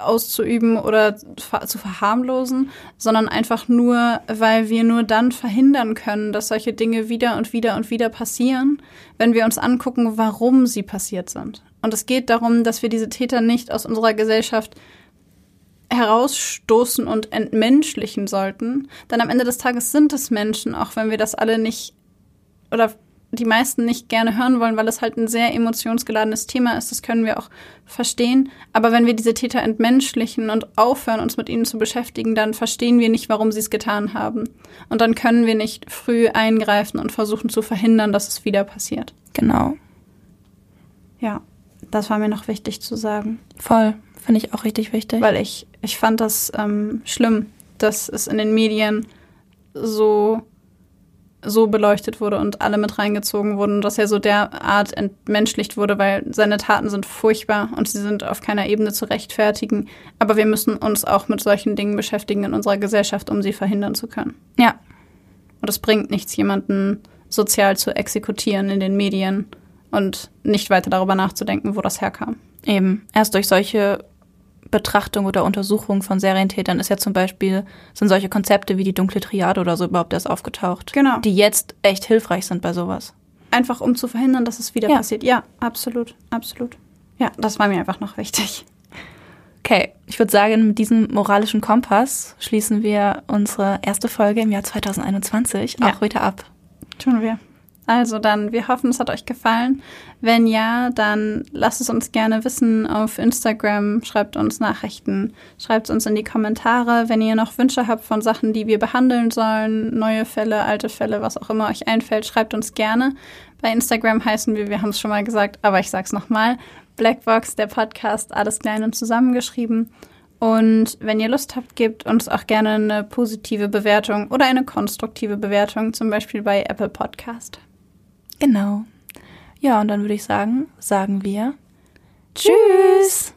auszuüben oder zu verharmlosen, sondern einfach nur, weil wir nur dann verhindern können, dass solche Dinge wieder und wieder und wieder passieren, wenn wir uns angucken, warum sie passiert sind. Und es geht darum, dass wir diese Täter nicht aus unserer Gesellschaft herausstoßen und entmenschlichen sollten. Denn am Ende des Tages sind es Menschen, auch wenn wir das alle nicht oder die meisten nicht gerne hören wollen, weil es halt ein sehr emotionsgeladenes Thema ist. Das können wir auch verstehen. Aber wenn wir diese Täter entmenschlichen und aufhören, uns mit ihnen zu beschäftigen, dann verstehen wir nicht, warum sie es getan haben. Und dann können wir nicht früh eingreifen und versuchen zu verhindern, dass es wieder passiert. Genau. Ja, das war mir noch wichtig zu sagen. Voll. Finde ich auch richtig wichtig. Weil ich, ich fand das ähm, schlimm, dass es in den Medien so, so beleuchtet wurde und alle mit reingezogen wurden, dass er so derart entmenschlicht wurde, weil seine Taten sind furchtbar und sie sind auf keiner Ebene zu rechtfertigen. Aber wir müssen uns auch mit solchen Dingen beschäftigen in unserer Gesellschaft, um sie verhindern zu können. Ja. Und es bringt nichts, jemanden sozial zu exekutieren in den Medien und nicht weiter darüber nachzudenken, wo das herkam. Eben. Erst durch solche Betrachtung oder Untersuchung von Serientätern ist ja zum Beispiel, sind solche Konzepte wie die dunkle Triade oder so überhaupt erst aufgetaucht. Genau. Die jetzt echt hilfreich sind bei sowas. Einfach um zu verhindern, dass es wieder ja. passiert. Ja, absolut, absolut. Ja, das war mir einfach noch wichtig. Okay, ich würde sagen, mit diesem moralischen Kompass schließen wir unsere erste Folge im Jahr 2021 ja. auch wieder ab. Tun wir. Also dann, wir hoffen, es hat euch gefallen. Wenn ja, dann lasst es uns gerne wissen auf Instagram, schreibt uns Nachrichten, schreibt es uns in die Kommentare. Wenn ihr noch Wünsche habt von Sachen, die wir behandeln sollen, neue Fälle, alte Fälle, was auch immer euch einfällt, schreibt uns gerne. Bei Instagram heißen wir, wir haben es schon mal gesagt, aber ich sag's nochmal, Blackbox, der Podcast, alles klein und zusammengeschrieben. Und wenn ihr Lust habt, gebt uns auch gerne eine positive Bewertung oder eine konstruktive Bewertung, zum Beispiel bei Apple Podcast. Genau. Ja, und dann würde ich sagen, sagen wir Tschüss.